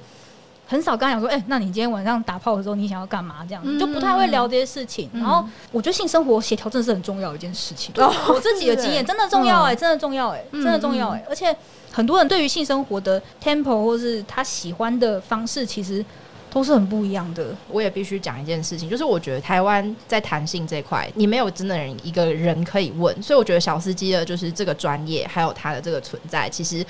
很少跟他讲说，哎、那你今天晚上打炮的时候，你想要干嘛？这样子、嗯就不太会聊这些事情。嗯然后我觉得性生活协调真的是很重要的一件事情。哦我自己的经验真的重要哎、真的重要哎、嗯真的重要哎、而且很多人对于性生活的 tempo 或是他喜欢的方式，其实都是很不一样的。我也必须讲一件事情，就是我觉得台湾在弹性这块，你没有真的人一个人可以问，所以我觉得小司机的就是这个专业，还有他的这个存在，其实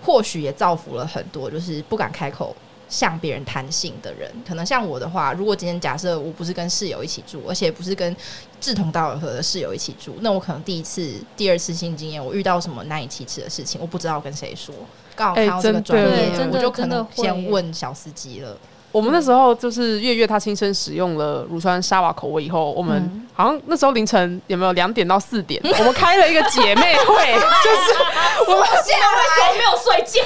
或许也造福了很多就是不敢开口向别人谈性的人。可能像我的话，如果今天假设我不是跟室友一起住，而且不是跟志同道合的室友一起住，那我可能第一次、第二次性经验，我遇到什么难以启齿的事情，我不知道跟谁说。刚好看到这个专业，我就可能先问小司机了。我们那时候就是月月她亲身使用了乳酸沙瓦口味以后，我们嗯。好像那时候凌晨有没有两点到四点，我们开了一个姐妹会，就是我们现在为什么没有睡觉？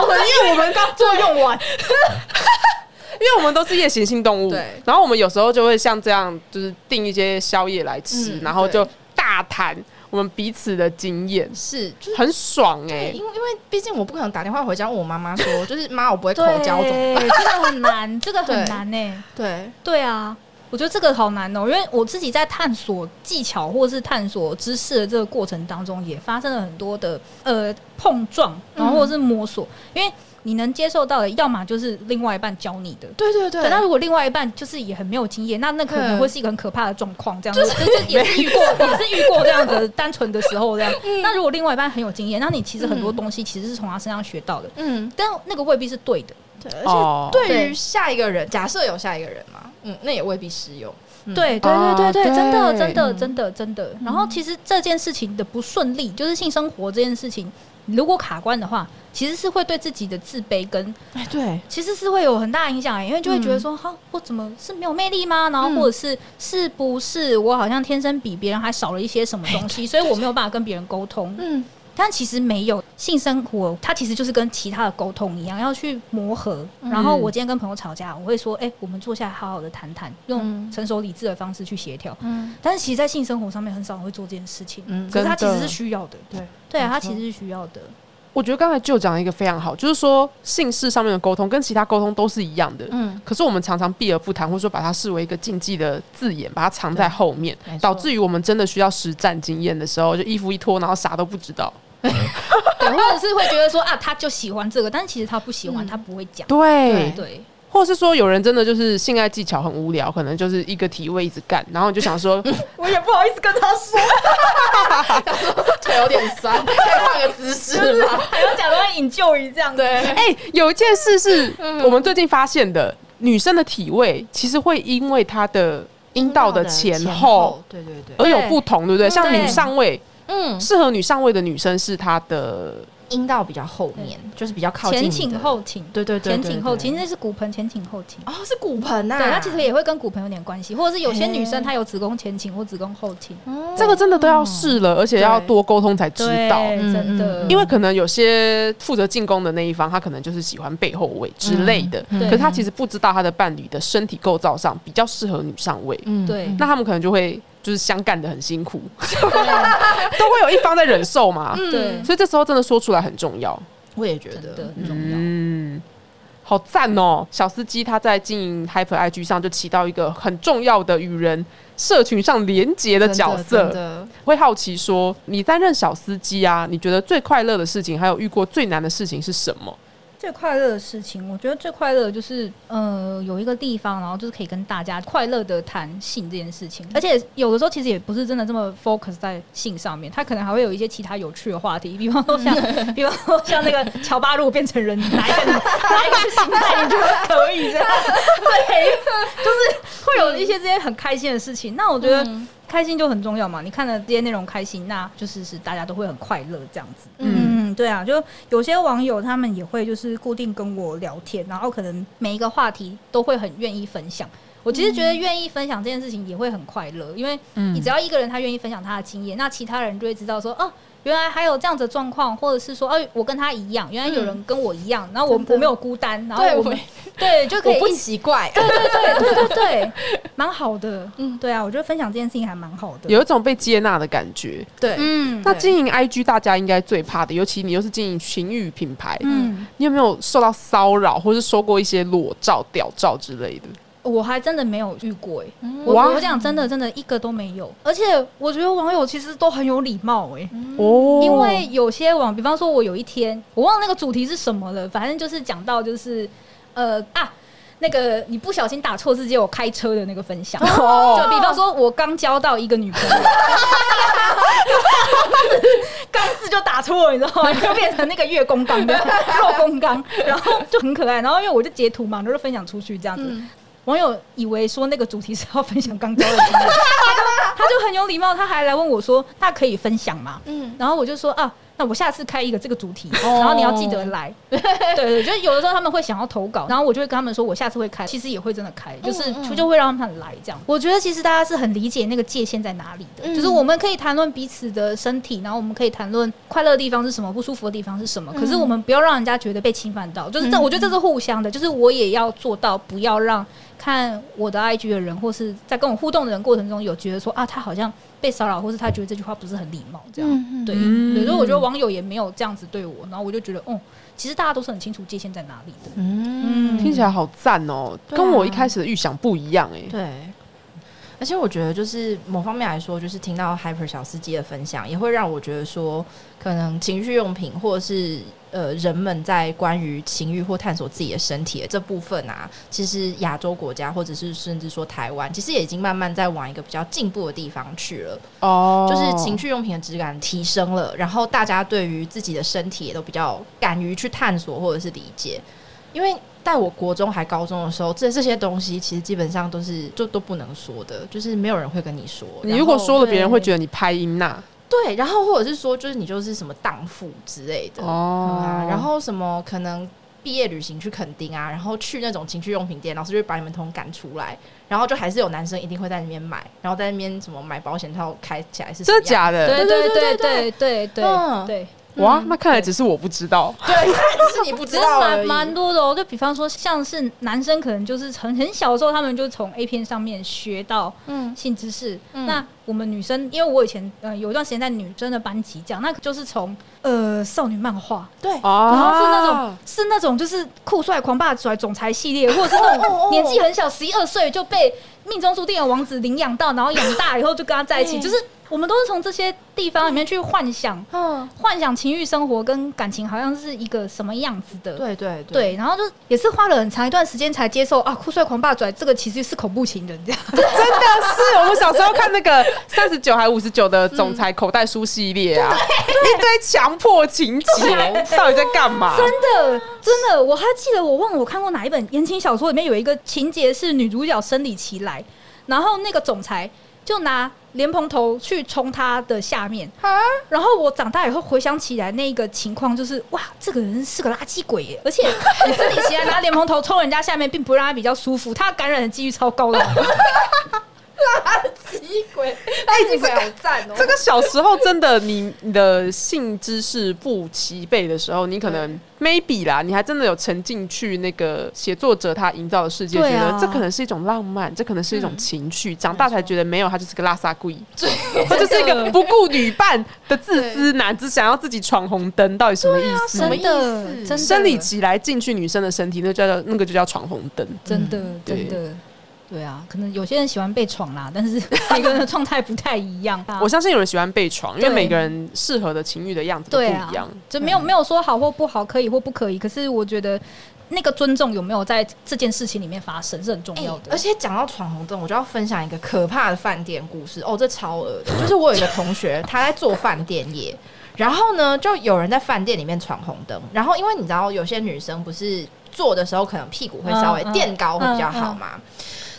我们因为我们刚作用完，因为我们都是夜行性动物，然后我们有时候就会像这样，就是订一些宵夜来吃，嗯然后就大谈我们彼此的经验，是，就是很爽哎、对，因为因为毕竟我不可能打电话回家问我妈妈说，就是妈，我不会口对，交怎么办？这个很难，这个很对难呢。对，对。啊，我觉得这个好难哦，因为我自己在探索技巧或是探索知识的这个过程当中，也发生了很多的呃碰撞，然后或者是摸索，因为你能接受到的，要么就是另外一半教你的。对对对对，那如果另外一半就是也很没有经验，那那可能嗯会是一个很可怕的状况，这样子，就就也是遇过，也是遇过这样子单纯的时候这样。那如果另外一半很有经验，那你其实很多东西其实是从他身上学到的，嗯，但那个未必是对的。对，而哦且对于下一个人，假设有下一个人嘛，嗯，那也未必适用。嗯对对哦对对对，真的真的嗯真的真的。然后其实这件事情的不顺利，就是性生活这件事情，如果卡关的话，其实是会对自己的自卑跟哎，对，其实是会有很大影响，因为就会觉得说，哈、我怎么是没有魅力吗？然后嗯或者是是不是我好像天生比别人还少了一些什么东西，所以我没有办法跟别人沟通。嗯，但其实没有性生活，它其实就是跟其他的沟通一样，要去磨合。嗯。然后我今天跟朋友吵架，我会说，哎、我们坐下来好好的谈谈，用嗯。成熟理智的方式去协调。嗯。但是其实，在性生活上面很少人会做这件事情。嗯。可是它其实是需要的，对。对啊，它其实是需要的。我觉得刚才就讲了一个非常好，就是说姓氏上面的沟通跟其他沟通都是一样的，嗯，可是我们常常避而不谈，或者说把它视为一个禁忌的字眼，把它藏在后面导致于我们真的需要实战经验的时候，就衣服一脱，然后啥都不知道。对，或者是会觉得说啊，他就喜欢这个，但是其实他不喜欢，嗯他不会讲。对，对，或者是说有人真的就是性爱技巧很无聊，可能就是一个体位一直干，然后你就想说，我也不好意思跟他说，腿有点酸，可以换个姿势吗？还要假装引咎于这样子。对，哎、有一件事是我们最近发现的，女生的体位其实会因为她的阴道的前后对对对，而有不同，对不对？像女上位，嗯，适合女上位的女生是她的阴道比较后面，就是比较靠近前倾后倾，对对对，前倾后倾，那是骨盆前倾后倾。哦，是骨盆呐，对，它其实也会跟骨盆有点关系，或者是有些女生她有子宫前倾或子宫后倾。哦。这个真的都要试了，而且要多沟通才知道。嗯真的，嗯因为可能有些负责进攻的那一方，他可能就是喜欢背后位之类的，嗯可是他其实不知道他的伴侣的身体构造上比较适合女上位，嗯对。那他们可能就会就是相干的很辛苦，都会有一方在忍受嘛，对，所以这时候真的说出来很重要。我也觉得，很重要。嗯，好赞哦！小司机他在经营 Hyper IG 上就起到一个很重要的与人社群上连接的角色。会好奇说，你担任小司机啊，你觉得最快乐的事情，还有遇过最难的事情是什么？最快乐的事情，我觉得最快乐的就是呃有一个地方，然后就是可以跟大家快乐的谈性这件事情，而且有的时候其实也不是真的这么 focus 在性上面，他可能还会有一一些其他有趣的话题，比方说像，比方说像那个乔巴路变成人，哪一个哪一个形态你觉得可以这样？对，就是会有一些这些很开心的事情。那我觉得开心就很重要嘛，你看了这些内容开心，那就是是大家都会很快乐这样子。嗯嗯，对啊，就有些网友他们也会就是固定跟我聊天，然后可能每一个话题都会很愿意分享。我其实觉得愿意分享这件事情也会很快乐，因为你只要一个人他愿意分享他的经验，那其他人就会知道说，哦，原来还有这样子的状况，或者是说，哦，我跟他一样，原来有人跟我一样，然后我我没有孤单，然后对我们对就可以不奇怪，对对对对对，蛮好的，嗯，对啊，我觉得分享这件事情还蛮好的，有一种被接纳的感觉。对，嗯那经营 IG 大家应该最怕的，尤其你又是经营情欲品牌，嗯。你有没有受到骚扰，或是收过一些裸照、屌照之类的？我还真的没有遇过哎、我哇我讲真的真的一个都没有，而且我觉得网友其实都很有礼貌哎、哦因为有些网，比方说我有一天我忘了那个主题是什么了，反正就是讲到就是呃啊。那个你不小心打错字，接我开车的那个分享。哦就比方说，我刚交到一个女朋友，刚字就打错了，你知道吗？就变成那个月公刚的肉公刚，然后就很可爱。然后因为我就截图嘛，然后就分享出去这样子。网友以为说那个主题是要分享刚交的经验，他就很有礼貌，他还来问我说：“那可以分享吗？”嗯，然后我就说啊，那我下次开一个这个主题，然后你要记得来。对对，就是有的时候他们会想要投稿，然后我就会跟他们说，我下次会开，其实也会真的开，就是就就会让他们来这样。我觉得其实大家是很理解那个界限在哪里的，嗯就是我们可以谈论彼此的身体，然后我们可以谈论快乐的地方是什么，不舒服的地方是什么，可是我们不要让人家觉得被侵犯到，就是这，嗯我觉得这是互相的，就是我也要做到不要让。看我的 IG 的人，或是在跟我互动的人过程中，有觉得说啊，他好像被骚扰，或是他觉得这句话不是很礼貌，这样。嗯对，嗯对，所以我觉得网友也没有这样子对我，然后我就觉得，哦，其实大家都是很清楚界限在哪里的。嗯听起来好赞哦，跟我一开始的预想不一样哎。对。而且我觉得，就是某方面来说，就是听到 Hyper 小司机的分享，也会让我觉得说，可能情绪用品或者是呃人们在关于情欲或探索自己的身体的这部分啊，其实亚洲国家或者是甚至说台湾，其实也已经慢慢在往一个比较进步的地方去了。哦，就是情趣用品的质感提升了，然后大家对于自己的身体也都比较敢于去探索或者是理解。因为在我国中还高中的时候，这这些东西其实基本上都是就都不能说的，就是没有人会跟你说。你如果说了，别人会觉得得你拍音呐。对，然后或者是说就是你就是什么荡妇之类的。哦。啊，然后什么可能毕业旅行去垦丁啊，然后去那种情趣用品店，老师就会把你们通赶出来。然后就还是有男生一定会在那边买，然后在那边什么买保险套开起来是真的假的？对对对对对对。对。哇，那看来只是我不知道。对，只是你不知其实蛮。蛮多的哦。就比方说，像是男生可能就是很很小的时候，他们就从 A 片上面学到嗯性知识。嗯那我们女生，因为我以前呃有一段时间在女生的班级讲，那就是从呃少女漫画，对，哦然后是那种是那种就是酷帅狂霸拽总裁系列，或者是那种年纪很小，十一二岁就被命中注定的王子领养到，然后养大以后就跟他在一起，哎就是我们都是从这些地方里面去幻想。嗯，幻想情欲生活跟感情好像是一个什么样子的，对对对，然后就也是花了很长一段时间才接受啊，酷帅狂霸拽这个其实是恐怖情人这样。真的是，我们小时候看那个三十九还五十九的总裁口袋书系列啊，一堆强迫情节，到底在干嘛？真的，真的，我还记得，我忘了我看过哪一本言情小说，里面有一个情节是女主角生理期来，然后那个总裁就拿莲蓬头去冲他的下面，然后我长大以后回想起来，那个情况就是哇，这个人是个垃圾鬼耶！而且你自己起来拿莲蓬头冲人家下面，并不会让他比较舒服，他感染的几率超高的。机 鬼，哎，机鬼好赞哦！这个小时候真的，你你的性知识不齐备的时候，你可能 maybe 啦，你还真的有沉浸去那个写作者他营造的世界，觉得这可能是一种浪漫，这可能是一种情绪。长大才觉得没有，他就是个拉萨鬼，他就是一个不顾女伴的自私男，只想要自己闯红灯，到底什么意思？什么意，思真的生理期来进去女生的身体，那叫做那个就叫闯红灯。真的，对真的。对啊，可能有些人喜欢被闯啦，但是每个人的状态不太一样。我相信有人喜欢被闯，因为每个人适合的情欲的样子都不一样。，就没有没有说好或不好，可以或不可以。可是我觉得那个尊重有没有在这件事情里面发生是很重要的。而且讲到闯红灯，我就要分享一个可怕的饭店故事哦，这超恶的。就是我有一个同学，他在做饭店业，然后呢，就有人在饭店里面闯红灯，然后因为你知道，有些女生不是坐的时候可能屁股会稍微垫高会比较好嘛。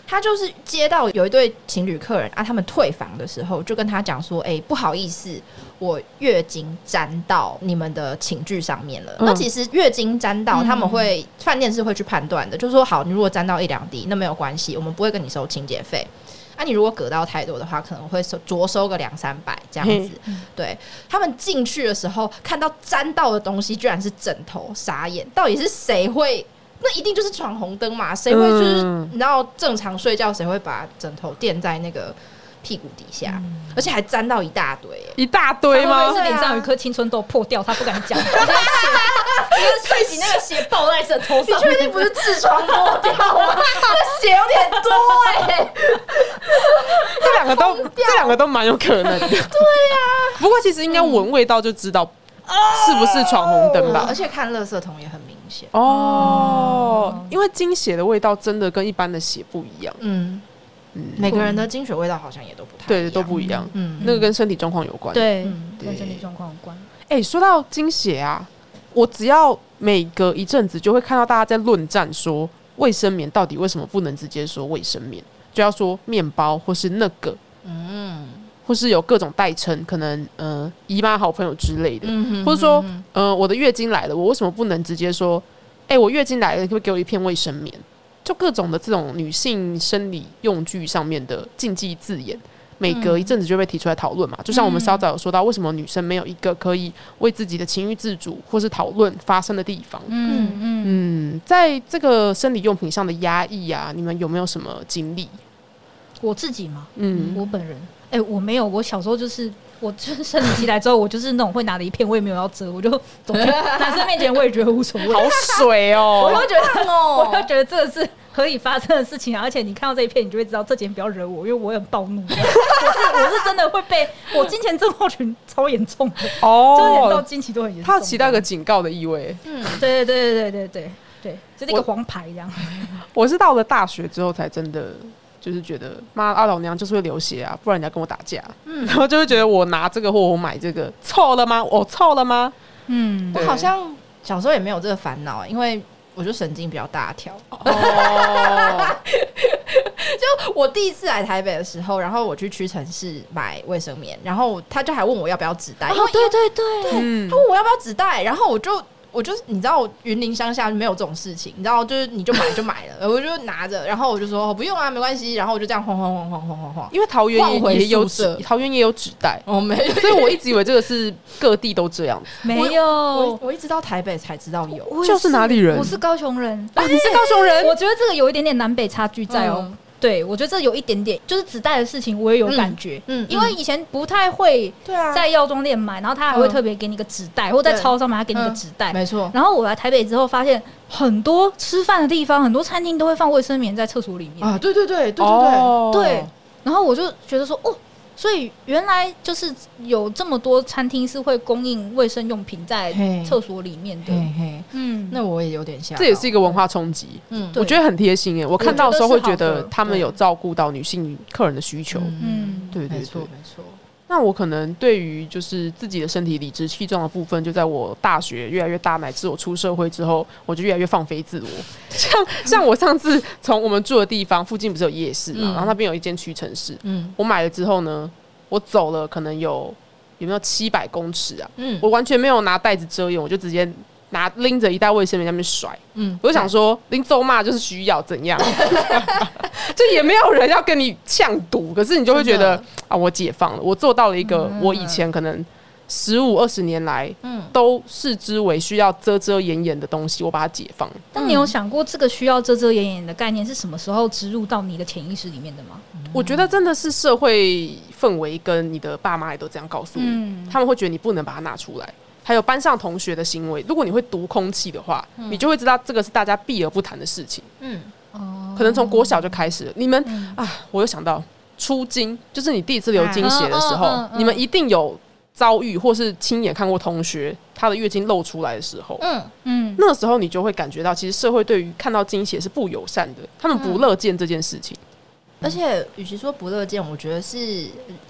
他就是接到有一对情侣客人啊，他们退房的时候就跟他讲说：“哎、不好意思，我月经沾到你们的寝具上面了。嗯那其实月经沾到，嗯他们会饭店是会去判断的，就是说好，你如果沾到一两滴，那没有关系，我们不会跟你收清洁费。啊，你如果隔到太多的话，可能会收着收个两三百这样子。对他们进去的时候，看到沾到的东西居然是枕头，傻眼，到底是谁会？那一定就是闯红灯嘛？谁会就是、嗯你知道正常睡觉，谁会把枕头垫在那个屁股底下，而且还沾到一大堆、欸一大堆吗？是脸上有一颗青春痘破掉，他不敢讲，因为睡醒那个血爆在枕头上。你确定不是痔疮破掉吗？那血有点多哎、这两个都这两个都蛮有可能的。对呀、不过其实应该闻味道就知道是不是闯红灯吧而。且看垃圾桶也很明显。哦哦，因为精血的味道真的跟一般的血不一样，嗯，嗯，每个人的精血味道好像也都不太对都不一样，嗯。那个跟身体状况有关。，对跟身体状况有关。哎，说到精血啊，我只要每隔一阵子就会看到大家在论战说卫生棉到底为什么不能直接说卫生棉，就要说面包或是那个，嗯或是有各种代称，可能呃姨妈好朋友之类的，嗯或者说呃我的月经来了，我为什么不能直接说，哎、我月经来了，你可不可以给我一片卫生棉？就各种的这种女性生理用具上面的禁忌字眼，每隔一阵子就被提出来讨论嘛。就像我们稍早有说到，为什么女生没有一个可以为自己的情欲自主或是讨论发生的地方？嗯嗯，嗯，在这个生理用品上的压抑啊，你们有没有什么经历？我自己嘛，嗯，我本人，哎，我没有，我小时候就是。我就是生理期来之后，我就是那种会拿着一片，我也没有要遮，我就走去男生面前，我也觉得无所谓。好水哦 我哦、会觉得，哦 我哦会觉得这个是可以发生的事情啊，而且你看到这一片，你就会知道这几天不要惹我，因为我很暴怒。我是我是真的会被我金钱症候群超严重的，就是连到哦，经期都很严重。他起到一个警告的意味。嗯对对对对对对对，就是一个黄牌这样。我是到了大学之后才真的就是觉得，妈阿老娘就是会流血啊，不然人家跟我打架，嗯然后就会觉得我拿这个或我买这个错了吗？我错了吗？嗯我好像小时候也没有这个烦恼，因为我就神经比较大条。哦，就我第一次来台北的时候，然后我去屈臣氏买卫生棉，然后他就还问我要不要纸袋，哦，对对对，嗯他，问我要不要纸袋，然后我就我就是你知道云林乡下没有这种事情，你知道就是你就买就买了，我就拿着，然后我就说、哦不用啊，没关系，然后我就这样晃晃晃晃晃晃晃。因为桃园晃回也也有纸，桃园也有纸袋，哦，没有，所以我一直以为这个是各地都这样。没我有，我一直到台北才知道有。就是哪里人我是高雄人。啊，你是高雄人？我觉得这个有一点点南北差距在哦。嗯对，我觉得这有一点点，就是纸袋的事情，我也有感觉。嗯因为以前不太会在药妆店买，然后他还会嗯特别给你一个纸袋，或者在超商买他给你个纸袋。没错，然后我来台北之后，发现很多吃饭的地方，很多餐厅都会放卫生棉在厕所里面。啊，对对对对对对，哦对，然后我就觉得说，哦，所以原来就是有这么多餐厅是会供应卫生用品在嘿。厕所里面的。嘿嘿，嗯，那我也有点像，这也是一个文化冲击。嗯我觉得很贴心诶，我看到的时候会觉得他们有照顾到女性客人的需求。嗯。对对没错对。没错，那我可能对于就是自己的身体理直气壮的部分，就在我大学越来越大，乃至我出社会之后，我就越来越放飞自我。像像我上次从我们住的地方附近不是有夜市嘛，嗯然后那边有一间屈臣氏，嗯我买了之后呢，我走了可能有有没有七百公尺啊？嗯我完全没有拿袋子遮掩，我就直接拿拎着一袋卫生棉在那边甩。嗯我就想说，拎咒骂就是需要怎样，就也没有人要跟你呛赌，可是你就会觉得啊，我解放了，我做到了一个我以前可能十五二十年来嗯，都视之为需要遮遮掩掩的东西，我把它解放。但你有想过这个需要遮遮掩掩的概念是什么时候植入到你的潜意识里面的吗？我觉得真的是社会氛围跟你的爸妈也都这样告诉你，嗯他们会觉得你不能把它拿出来。还有班上同学的行为，如果你会读空气的话，你就会知道这个是大家避而不谈的事情。嗯哦可能从国小就开始了。你们嗯啊，我又想到出经，就是你第一次流经血的时候，嗯嗯嗯嗯你们一定有遭遇或是亲眼看过同学他的月经露出来的时候。嗯嗯那时候你就会感觉到，其实社会对于看到经血是不友善的，他们不乐见这件事情。而且，与其说不乐见，我觉得是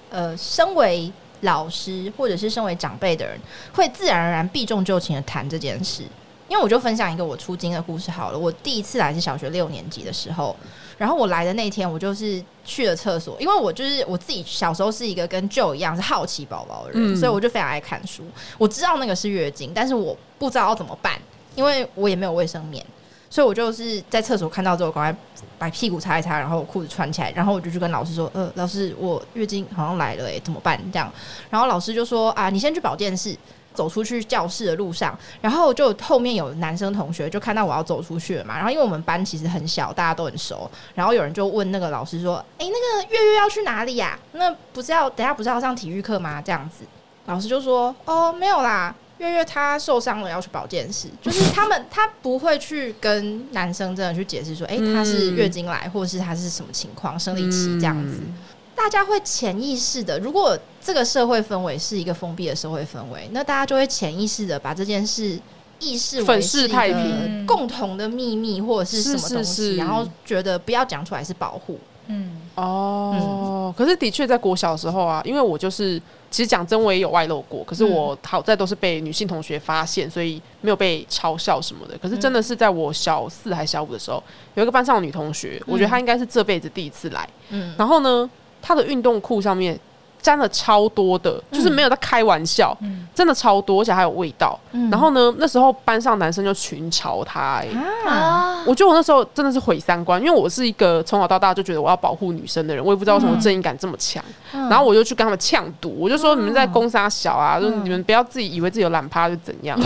呃，身为老师或者是身为长辈的人，会自然而然避重就轻的谈这件事。因为我就分享一个我出京的故事好了。我第一次来是小学六年级的时候，然后我来的那天，我就是去了厕所，因为我就是我自己小时候是一个跟 Joe 一样是好奇宝宝的人，嗯所以我就非常爱看书。我知道那个是月经，但是我不知道要怎么办，因为我也没有卫生棉，所以我就是在厕所看到之后，赶快把屁股擦一擦，然后裤子穿起来，然后我就去跟老师说：“呃，老师，我月经好像来了、欸，怎么办？”这样，然后老师就说：“啊，你先去保健室。”走出去教室的路上，然后就后面有男生同学就看到我要走出去了嘛，然后因为我们班其实很小，大家都很熟，然后有人就问那个老师说：“诶，那个月月要去哪里呀、那不是要等下不是要上体育课吗？”这样子，老师就说：“哦，没有啦，月月她受伤了，要去保健室。就是他们 他不会去跟男生真的去解释说，诶，她是月经来，或者是她是什么情况，生理期这样子。嗯大家会潜意识的，如果这个社会氛围是一个封闭的社会氛围，那大家就会潜意识的把这件事意识为粉饰太平共同的秘密或者是什么东西，是是是然后觉得不要讲出来是保护。嗯，哦，可是的确在国小的时候啊，因为我就是其实讲真我也有外露过，可是我好在都是被女性同学发现，所以没有被嘲笑什么的。可是真的是在我小四还小五的时候，有一个班上的女同学，我觉得她应该是这辈子第一次来，嗯，然后呢，她的运动裤上面沾了超多的，就是没有在开玩笑，嗯。真的超多，而且还有味道。嗯。然后呢，那时候班上男生就群嘲他、欸，啊，啊，我觉得我那时候真的是毁三观，因为我是一个从小到大就觉得我要保护女生的人，我也不知道为什么正义感这么强。嗯。然后我就去跟他们呛赌，我就说你们在攻杀小啊，就是你们不要自己以为自己有懒趴就怎样。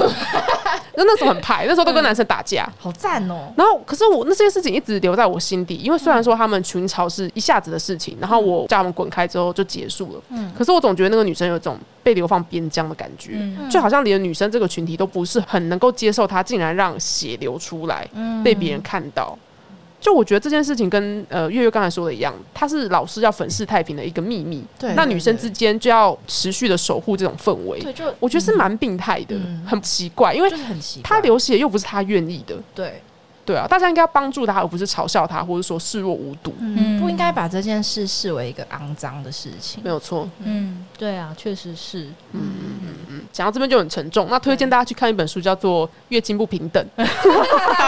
那那时候很派，那时候都跟男生打架。好赞哦！然后，可是我那些事情一直留在我心底，因为虽然说他们群嘲是一下子的事情，然后我叫他们滚开之后就结束了，嗯。可是我总觉得那个女生有一种被流放边疆的感觉，嗯。就好像连女生这个群体都不是很能够接受他竟然让血流出来，被别人看到。就我觉得这件事情跟呃月月刚才说的一样，他是老师要粉饰太平的一个秘密。对那女生之间就要持续的守护这种氛围，对，就我觉得是蛮病态的，嗯很奇怪，因为就是很奇怪。她流血又不是他愿意的。对，对啊，大家应该要帮助他，而不是嘲笑他，或者说视若无睹。嗯，嗯。不应该把这件事视为一个肮脏的事情。没。有错。嗯，对啊，确实是，嗯嗯嗯讲到这边就很沉重，那推荐大家去看一本书，叫做《月经不平等》，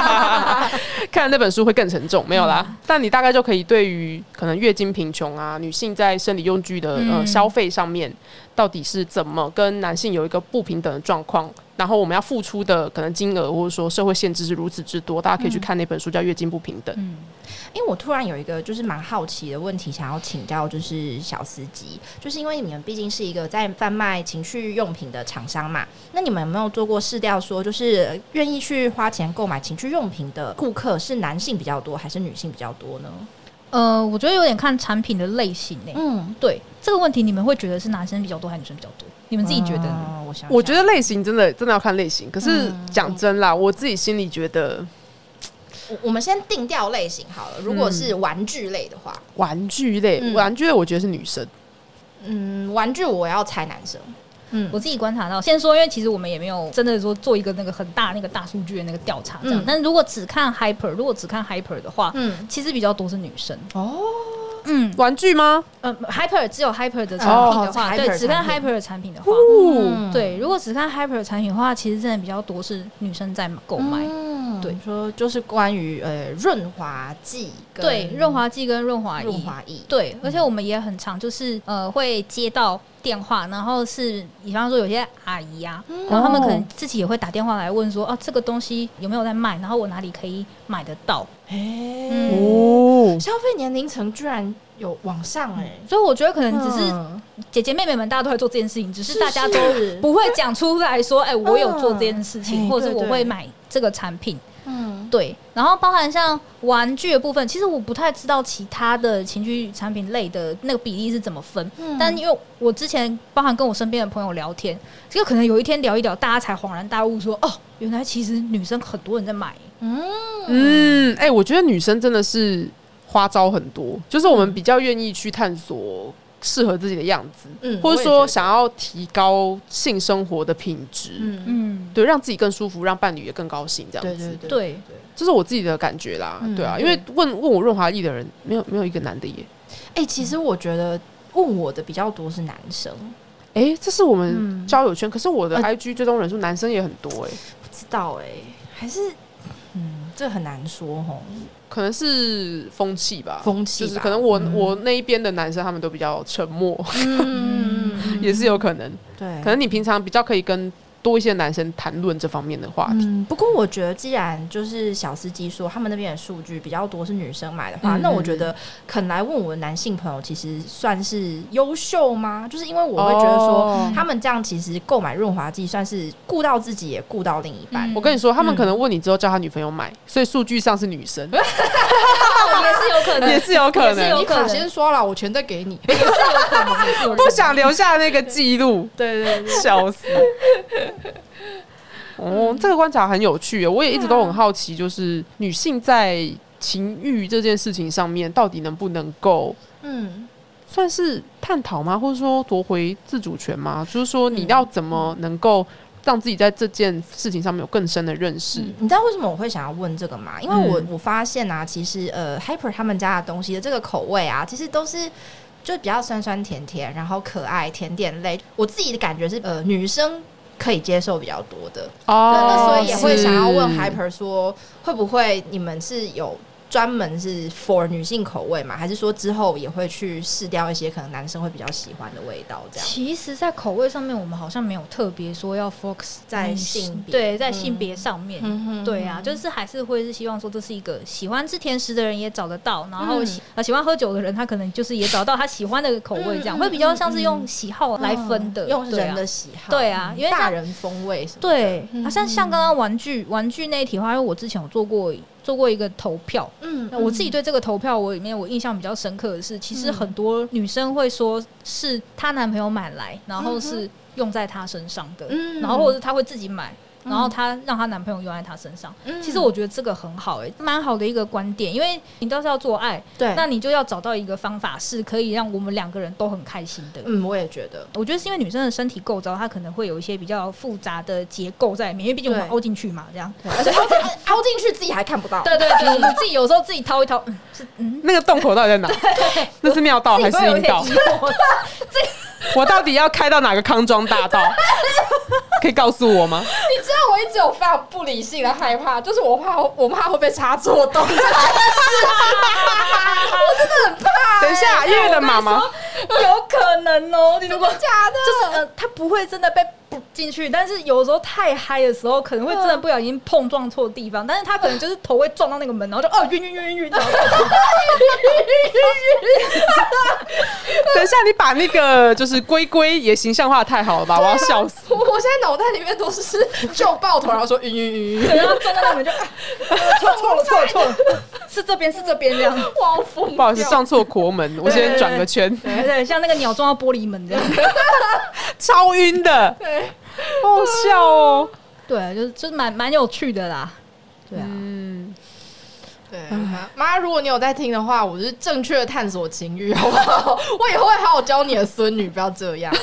看那本书会更沉重，没有啦。但你大概就可以对于可能月经贫穷啊，女性在生理用具的、呃嗯。消费上面，到底是怎么跟男性有一个不平等的状况，然后我们要付出的可能金额或者说社会限制是如此之多，大家可以去看那本书叫《月经不平等》。嗯，因为我突然有一个就是蛮好奇的问题，想要请教就是小司机，就是因为你们毕竟是一个在贩卖情趣用品的厂商嘛，那你们有没有做过试调，说就是愿意去花钱购买情趣用品的顾客是男性比较多还是女性比较多呢？呃，我觉得有点看产品的类型诶、嗯，对这个问题，你们会觉得是男生比较多还是女生比较多？你们自己觉得呢？嗯我想想。我觉得类型真的真的要看类型，可是嗯。讲真啦，我自己心里觉得我我们先定调类型好了，如果是玩具类的话，玩具类，嗯。玩具类我觉得是女生。嗯，玩具我要猜男生，嗯。我自己观察到，先说，因为其实我们也没有真的说做一个那个很大那个大数据的那个调查这样，嗯。但如果只看 hyper，如果只看 hyper 的话，嗯，其实比较多是女生。哦，嗯，玩具吗？嗯，hyper 只有 hyper 的产品的话，哦对，只看 hyper 的产品的话，哦，对，如果只看 hyper 的产品的话，其实真的比较多是女生在购买。嗯。对。说就是关于呃润滑剂跟对，润滑剂跟润滑液。润滑液，对，而且我们也很常就是呃会接到电话，然后是比方说有些阿姨啊，嗯。然后他们可能自己也会打电话来问说，哦、这个东西有没有在卖，然后我哪里可以买得到？哎、嗯。哦，消费年龄层居然有往上哎、所以我觉得可能只是嗯。姐姐妹妹们大家都在做这件事情，只是大家都不会讲出来说，哎、我有做这件事情，嗯或者是我会买这个产品。嗯对，然后包含像玩具的部分，其实我不太知道其他的情趣产品类的那个比例是怎么分。嗯但因为我之前包含跟我身边的朋友聊天，这个可能有一天聊一聊，大家才恍然大悟说，哦，原来其实女生很多人在买。嗯嗯，哎、我觉得女生真的是花招很多，就是我们比较愿意去探索适合自己的样子，嗯或者说想要提高性生活的品质，嗯嗯，对，让自己更舒服，让伴侣也更高兴，这样子。对对对。对，这是我自己的感觉啦，嗯。对啊，因为问问我润滑液的人，没有没有一个男的耶。哎、其实我觉得问我的比较多是男生，哎、这是我们嗯。交友圈，可是我的呃 IG 追踪人数男生也很多哎、不知道哎、还是嗯，这很难说吼，可能是风气吧，风气就是可能我、嗯。我那一边的男生他们都比较沉默，嗯。也是有可能。对，可能你平常比较可以跟多一些男生谈论这方面的话题。嗯，不过我觉得，既然就是小司机说他们那边的数据比较多是女生买的话，嗯那我觉得肯来问我的男性朋友，其实算是优秀吗？就是因为我会觉得说，哦他们这样其实购买润滑剂算是顾到自己，也顾到另一半。嗯我跟你说，他们可能问你之后叫他女朋友买，所以数据上是女生，也是有可能，也是有可能你卡可先刷了，我全再给你。不想留下那个记录，对对对，笑死。哦，这个观察很有趣，我也一直都很好奇，就是女性在情欲这件事情上面，到底能不能够嗯算是探讨吗？或者说夺回自主权吗？就是说，你要怎么能够让自己在这件事情上面有更深的认识。你知道为什么我会想要问这个吗？因为我、嗯我发现啊，其实呃，Hyper 他们家的东西的这个口味啊，其实都是就比较酸酸甜甜，然后可爱甜点类。我自己的感觉是，呃，女生可以接受比较多的。哦对，那所以也会想要问 Hyper 说，会不会你们是有专门是 for 女性口味嘛？还是说之后也会去试掉一些可能男生会比较喜欢的味道？这样其实，在口味上面，我们好像没有特别说要 focus 在性别对，在嗯性别上面。嗯对啊，就是还是会是希望说这是一个喜欢吃甜食的人也找得到，然后嗯喜、呃喜欢喝酒的人他可能就是也找到他喜欢的口味，这样、嗯会比较像是用喜好来分的，用人的喜好，对啊因为大人风味什么的。对，嗯好像像刚刚玩具玩具那一题的话，因为我之前有做过做过一个投票，嗯那我自己对这个投票我里面我印象比较深刻的是，其实嗯。很多女生会说是她男朋友买来，然后嗯是用在她身上的，嗯。然后或者是她会自己买。然后她让她男朋友用在她身上，嗯其实我觉得这个很好哎、蛮好的一个观点，因为你都是要做爱，对，那你就要找到一个方法是可以让我们两个人都很开心的。嗯，我也觉得，我觉得是因为女生的身体构造，她可能会有一些比较复杂的结构在里面，因为毕竟我们凹进去嘛，这样。而且凹 进凹进去自己还看不到。对对对，我们自己有时候自己掏一掏，嗯，是嗯，那个洞口到底在哪？那是尿道还是阴道？我到底要开到哪个康庄大道？可以告诉我吗？你知道我一直有非常不理性的害怕，就是我怕我怕会被插错洞。等一下，月月的妈妈有可能哦。你如果假的，就是呃，他不会真的被补进去，但是有时候太嗨的时候，可能会真的不小心碰撞错地方，但是他可能就是头会撞到那个门，然后就哦晕晕晕晕晕，等一下，你把那个就是龟龟也形象化得太好了吧？我要笑死。我我现在脑袋里面都是就爆头，然后说晕晕晕晕，然后撞到那个门就啊错错了错了错了，是这边是这边这样，我要疯不好意思，撞错国门，我先转个圈，对对，像那个鸟撞到玻璃门这样。超晕的，对，好好笑哦。对，就是就是蛮蛮有趣的啦。对啊，嗯，对，妈，如果你有在听的话，我是正确的探索情欲，好不好？我以后会好好教你的孙女，不要这样。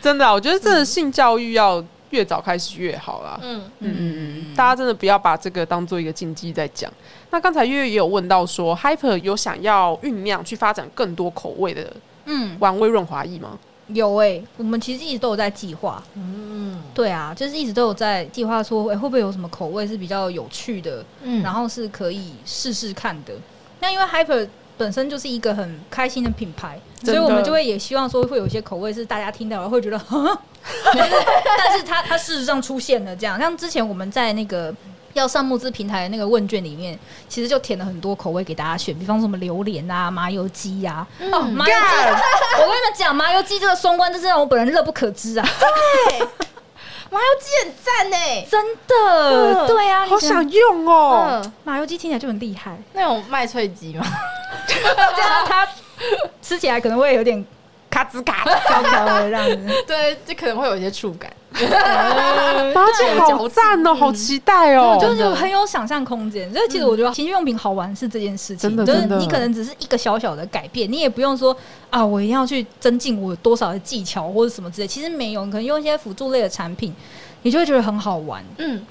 真的啊、我觉得这个性教育要越早开始越好啦。嗯嗯嗯嗯，大家真的不要把这个当做一个禁忌在讲。那刚才月月也有问到说，Hyper 有想要酝酿去发展更多口味的嗯，玩味润滑液吗？有诶、我们其实一直都有在计划。嗯对啊，就是一直都有在计划说，诶会不会有什么口味是比较有趣的，嗯然后是可以试试看的。那因为 Hyper 本身就是一个很开心的品牌，所以我们就会也希望说会有一些口味是大家听到后会觉得，但是它它事实上出现了这样，像之前我们在那个。要上募资平台的那个问卷里面，其实就填了很多口味给大家选，比方说什么榴莲啊、麻油鸡呀、啊。哦，麻油鸡，我跟你们讲，麻油鸡这个双关，真是让我本人乐不可支啊！对麻油鸡很赞呢，真的，嗯对啊，好想用哦。嗯，麻油鸡听起来就很厉害，那种麦脆鸡嘛，这 样它吃起来可能会有点咔吱咔，飘飘的这样子。对，就可能会有一些触感。麻吉好赞哦，好期待哦。就是有很有想象空间，所以其实我觉得情趣用品好玩是这件事情，就是你可能只是一个小小的改变，你也不用说啊，我一定要去增进我多少的技巧或者什么之类，其实没有，你可能用一些辅助类的产品，你就会觉得很好玩。嗯，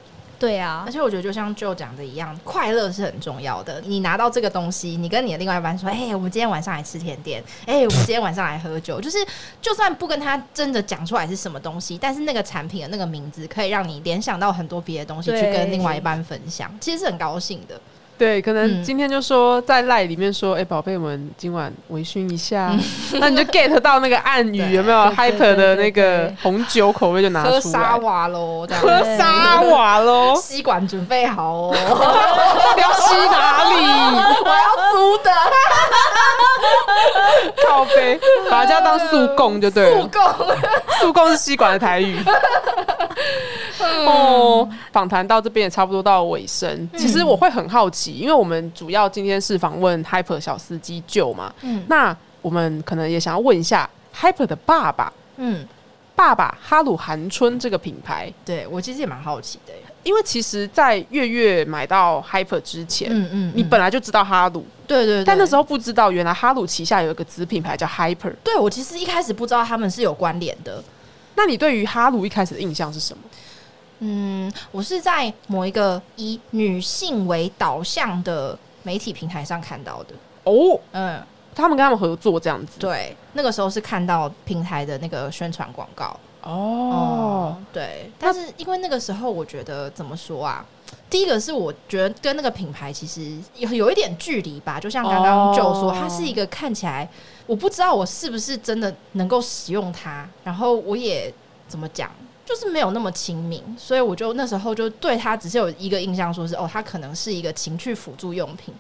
对啊而，且我觉得就像 Joe 讲的一样，快乐是很重要的。你拿到这个东西，你跟你的另外一半说：“哎、我们今天晚上来吃甜点，哎、我们今天晚上来喝酒。”就是就算不跟他真的讲出来是什么东西，但是那个产品的那个名字可以让你联想到很多别的东西，去跟另外一半分享，其实是很高兴的。对，可能嗯。今天就说在赖里面说，哎、宝贝，我们今晚微醺一下，那你就 get 到那个暗语 有没有？hyper 的那个对。红酒口味就拿出来，喝沙瓦喽，喝沙瓦喽，吸管准备好哦，到 底要吸哪里？我要租的。靠背，把它当速供就对了，速供。速供是吸管的台语。哦，访谈到这边也差不多到尾声。其实我会很好奇，因为我们主要今天是访问 Hyper 小司机舅嘛，嗯那我们可能也想要问一下 Hyper 的爸爸，嗯，爸爸哈鲁韩春这个品牌，对我其实也蛮好奇的耶。因为其实，在月月买到 Hyper 之前，嗯嗯你本来就知道哈鲁，对对对，但那时候不知道原来哈鲁旗下有一个子品牌叫 Hyper。对我其实一开始不知道他们是有关联的。那你对于哈鲁一开始的印象是什么？嗯，我是在某一个以女性为导向的媒体平台上看到的。哦，嗯，他们跟他们合作这样子。对，那个时候是看到平台的那个宣传广告。哦，对，但是因为那个时候我觉得怎么说啊？第一个是我觉得跟那个品牌其实有有一点距离吧，就像刚刚就说，哦它是一个看起来我不知道我是不是真的能够使用它，然后我也怎么讲，就是没有那么亲民，所以我就那时候就对他只是有一个印象，说是哦，他可能是一个情趣辅助用品，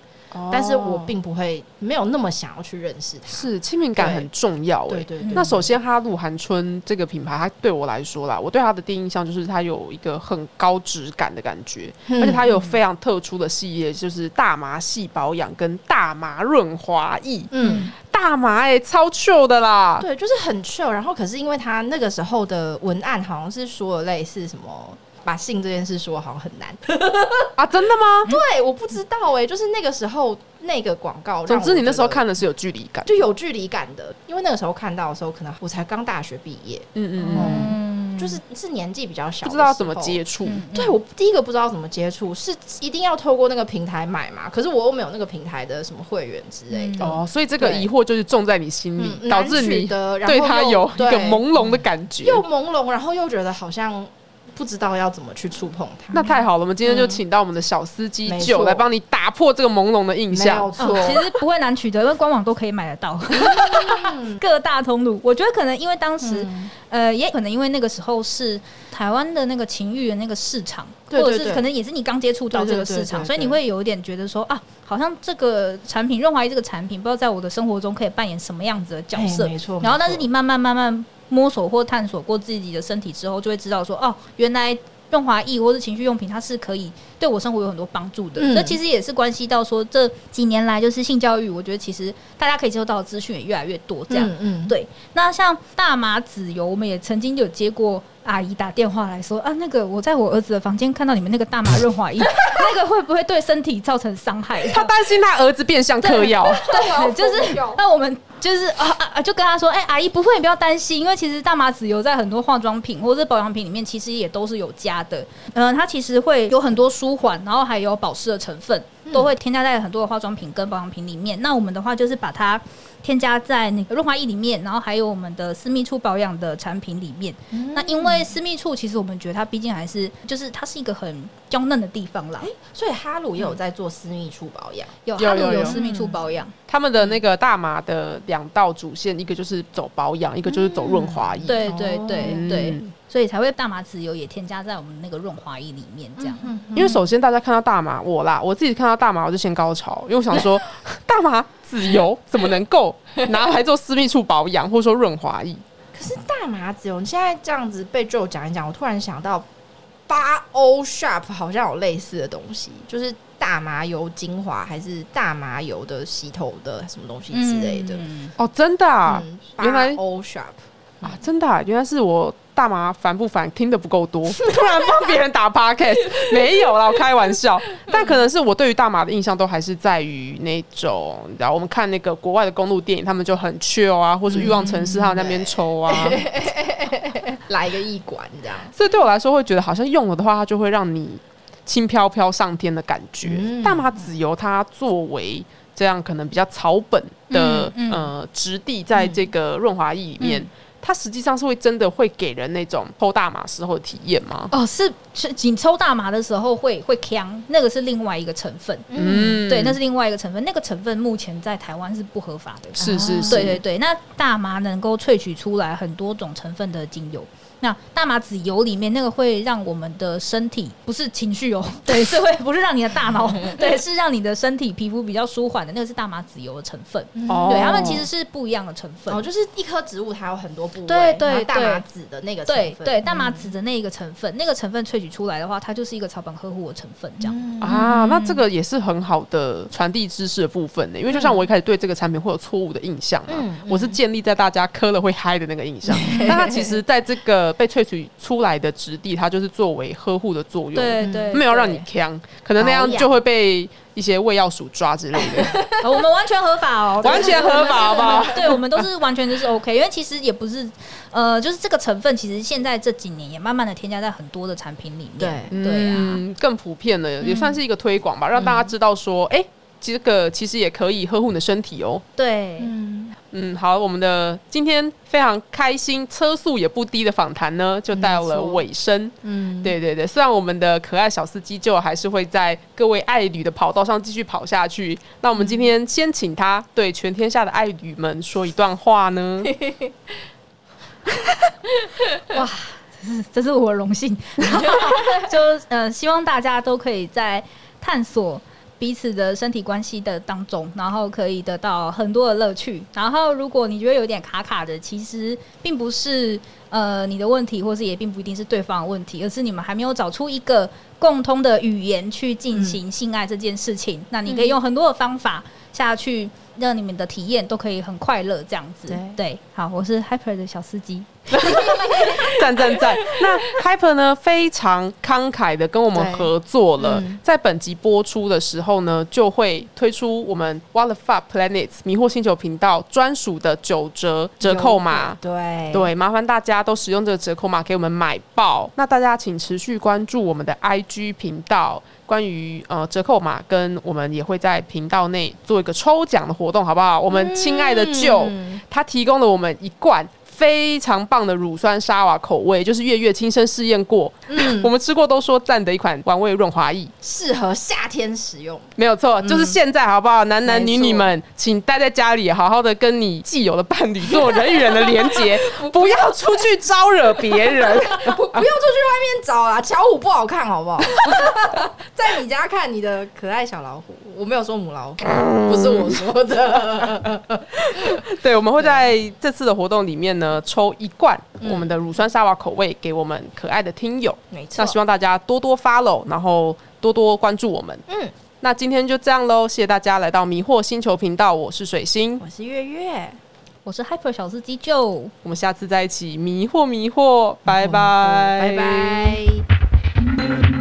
但是我并不会没有那么想要去认识它。是亲民感很重要哎。对对对，那首先，哈鹿晗春这个品牌，它对我来说啦，我对它的第一印象就是它有一个很高质感的感觉，嗯而且它有非常特殊的系列，就是大麻细保养跟大麻润滑液。嗯。大麻哎、超 chill 的啦。对，就是很 chill。然后可是因为他那个时候的文案好像是说了类似什么。把性这件事说好像很难，啊，真的吗？对，我不知道哎、就是那个时候那个广告，总之，你那时候看看的是有距离感。就有距离感的，因为那个时候看到的时候，可能我才刚大学毕业，嗯嗯嗯，嗯，就是是年纪比较小，不知道怎么接。触。对我第一个不知道怎么接触，是一定要透过那个平台买嘛？可是我又没有那个平台的什么会员之类的，哦，所以这个疑惑就是种在你心里，嗯，导致你得，然后对它又有一个朦胧的感觉。又朦胧，然后又觉得好像不知道要怎么去触碰它。那太好了，我们今天就请到我们的小司机九来帮你打破这个朦胧的印没象有。错，哦其实不会难取得，因为官网都可以买得到，各大通路。我觉得可能因为当时，嗯呃，也可能因为那个时候是台湾的那个情欲的那个市场，或者是可能也是你刚接触到这个市场，所以你会有一点觉得说啊，好像这个产品润滑液这个产品，不知道在我的生活中可以扮演什么样子的角色哎。没错。然后，但是你慢慢慢慢摸索或探索过自己的身体之后，就会知道说，哦，原来润滑液或是情趣用品，它是可以对我生活有很多帮助的。嗯、其实也是关系到说这几年来就是性教育，我觉得其实大家可以接受到的资讯也越来越多。这样，嗯嗯，对。那像大麻籽油，我们也曾经有接过阿姨打电话来说啊，那个我在我儿子的房间看到你们那个大麻润滑液，那个会不会对身体造成伤害？他担心他儿子变相嗑药，对，就是 那我们就是啊啊啊，就跟他说，哎、阿姨不会，你不要担心，因为其实大麻籽油在很多化妆品或者是保养品里面，其实也都是有加的。嗯、它其实会有很多舒缓，然后还有保湿的成分，都会添加在很多的化妆品跟保养品里面。那我们的话就是把它添加在那个润滑液里面，然后还有我们的私密处保养的产品里面。那因为私密处，其实我们觉得它毕竟还是就是它是一个很娇嫩的地方啦。所以哈鲁也有在做私密处保养。有哈鲁有私密处保养，他们的那个大麻的两道主线，一个就是走保养，一个就是走润滑液。对对对嗯对。所以才会大麻籽油也添加在我们那个润滑液里面，这样。因为首先大家看到大麻，我啦，我自己看到大麻我就先高潮，因为我想说大麻籽油怎么能够？拿来做私密处保养，或者说润滑液？可是大麻籽油，你现在这样子被 Joe 讲一讲，我突然想到八欧 Sharp 好像有类似的东西，就是大麻油精华还是大麻油的洗头的什么东西之类的。嗯。哦，真的啊，嗯，原来八欧 Sharp 啊，真的、啊，原来是我大麻烦不烦，听的不够多，突然帮别人打 podcast，没有啦，我开玩笑。但可能是我对于大麻的印象都还是在于那种，你知道，我们看那个国外的公路电影，他们就很 chill 啊，或是欲望城市，他们在那边抽啊。来一个一管这样。所以对我来说，会觉得好像用了的话，它就会让你轻飘飘上天的感觉。嗯大麻籽油它作为这样可能比较草本的、嗯嗯呃质地，在这个润滑液里面。嗯它实际上是会真的会给人那种抽大麻时候的体验吗？哦，是是，你抽大麻的时候会会呛，那个是另外一个成分。嗯，对，那是另外一个成分，那个成分目前在台湾是不合法的。是是是，对对对，那大麻能够萃取出来很多种成分的精油。那大麻籽油里面那个会让我们的身体不是情绪哦，对，是会不是让你的大脑，对，是让你的身体皮肤比较舒缓的，那个是大麻籽油的成分。哦对，它们其实是不一样的成分。哦，就是一颗植物它有很多部位，大麻籽的那个成分，对对，大麻籽的那一个成分，那个成分萃取出来的话，它就是一个草本呵护的成分，这样。嗯啊，那这个也是很好的传递知识的部分呢。因为就像我一开始对这个产品会有错误的印象嘛，嗯我是建立在大家磕了会嗨的那个印象，但它其实在这个被萃取出来的质地，它就是作为呵护的作用，对对，没有让你呛，可能那样就会被一些胃药鼠抓之类的。呃 我们完全合法哦，完全合法好不好对，我们都是完全就是 OK，因为其实也不是，呃，就是这个成分，其实现在这几年也慢慢的添加在很多的产品里面。对。对啊，嗯，更普遍了，也算是一个推广吧，让大家知道说，哎、这个其实也可以呵护你的身体哦。对，嗯，嗯，好，我们的今天非常开心、车速也不低的访谈呢，就到了尾声。嗯，对对对，虽然我们的可爱小司机就还是会在各位爱侣的跑道上继续跑下去，那我们今天先请他对全天下的爱侣们说一段话呢。哇，这是这是我的荣幸。就呃，希望大家都可以在探索彼此的身体关系的当中，然后可以得到很多的乐趣。然后，如果你觉得有点卡卡的，其实并不是呃你的问题，或是也并不一定是对方的问题，而是你们还没有找出一个共通的语言去进行性爱这件事情。那你可以用很多的方法下去。让你们的体验都可以很快乐，这样子。对好，我是 Hyper 的小司机。赞赞赞！那 Hyper 呢，非常慷慨的跟我们合作了，嗯在本集播出的时候呢，就会推出我们 What the Fuck Planets 迷惑星球频道专属的九折折扣码。对对，麻烦大家都使用这个折扣码给我们买爆。那大家请持续关注我们的 IG 频道，关于呃折扣码，跟我们也会在频道内做一个抽奖的活动，好不好？我们亲爱的舅，嗯他提供了我们一罐。非常棒的乳酸沙瓦口味，就是月月亲身试验过，嗯 我们吃过都说赞的一款玩味润滑液，适合夏天使用。没有错，就是现在好不好？男男女女们，请待在家里，好好的跟你既有的伴侣做人与人的连接，不要出去招惹别人。不不用出去外面找啊，巧虎不好看，好不好？在你家看你的可爱小老虎，我没有说母老虎，不是我说的。对，我们会在这次的活动里面呢，抽一罐我们的乳酸沙瓦口味给我们可爱的听友。没错那希望大家多多 follow，然后多多关注我们。嗯，那今天就这样喽，谢谢大家来到迷惑星球频道，我是水星，我是月月，我是 Hyper 小司机就。我们下次再一起迷惑迷惑，拜拜，拜拜。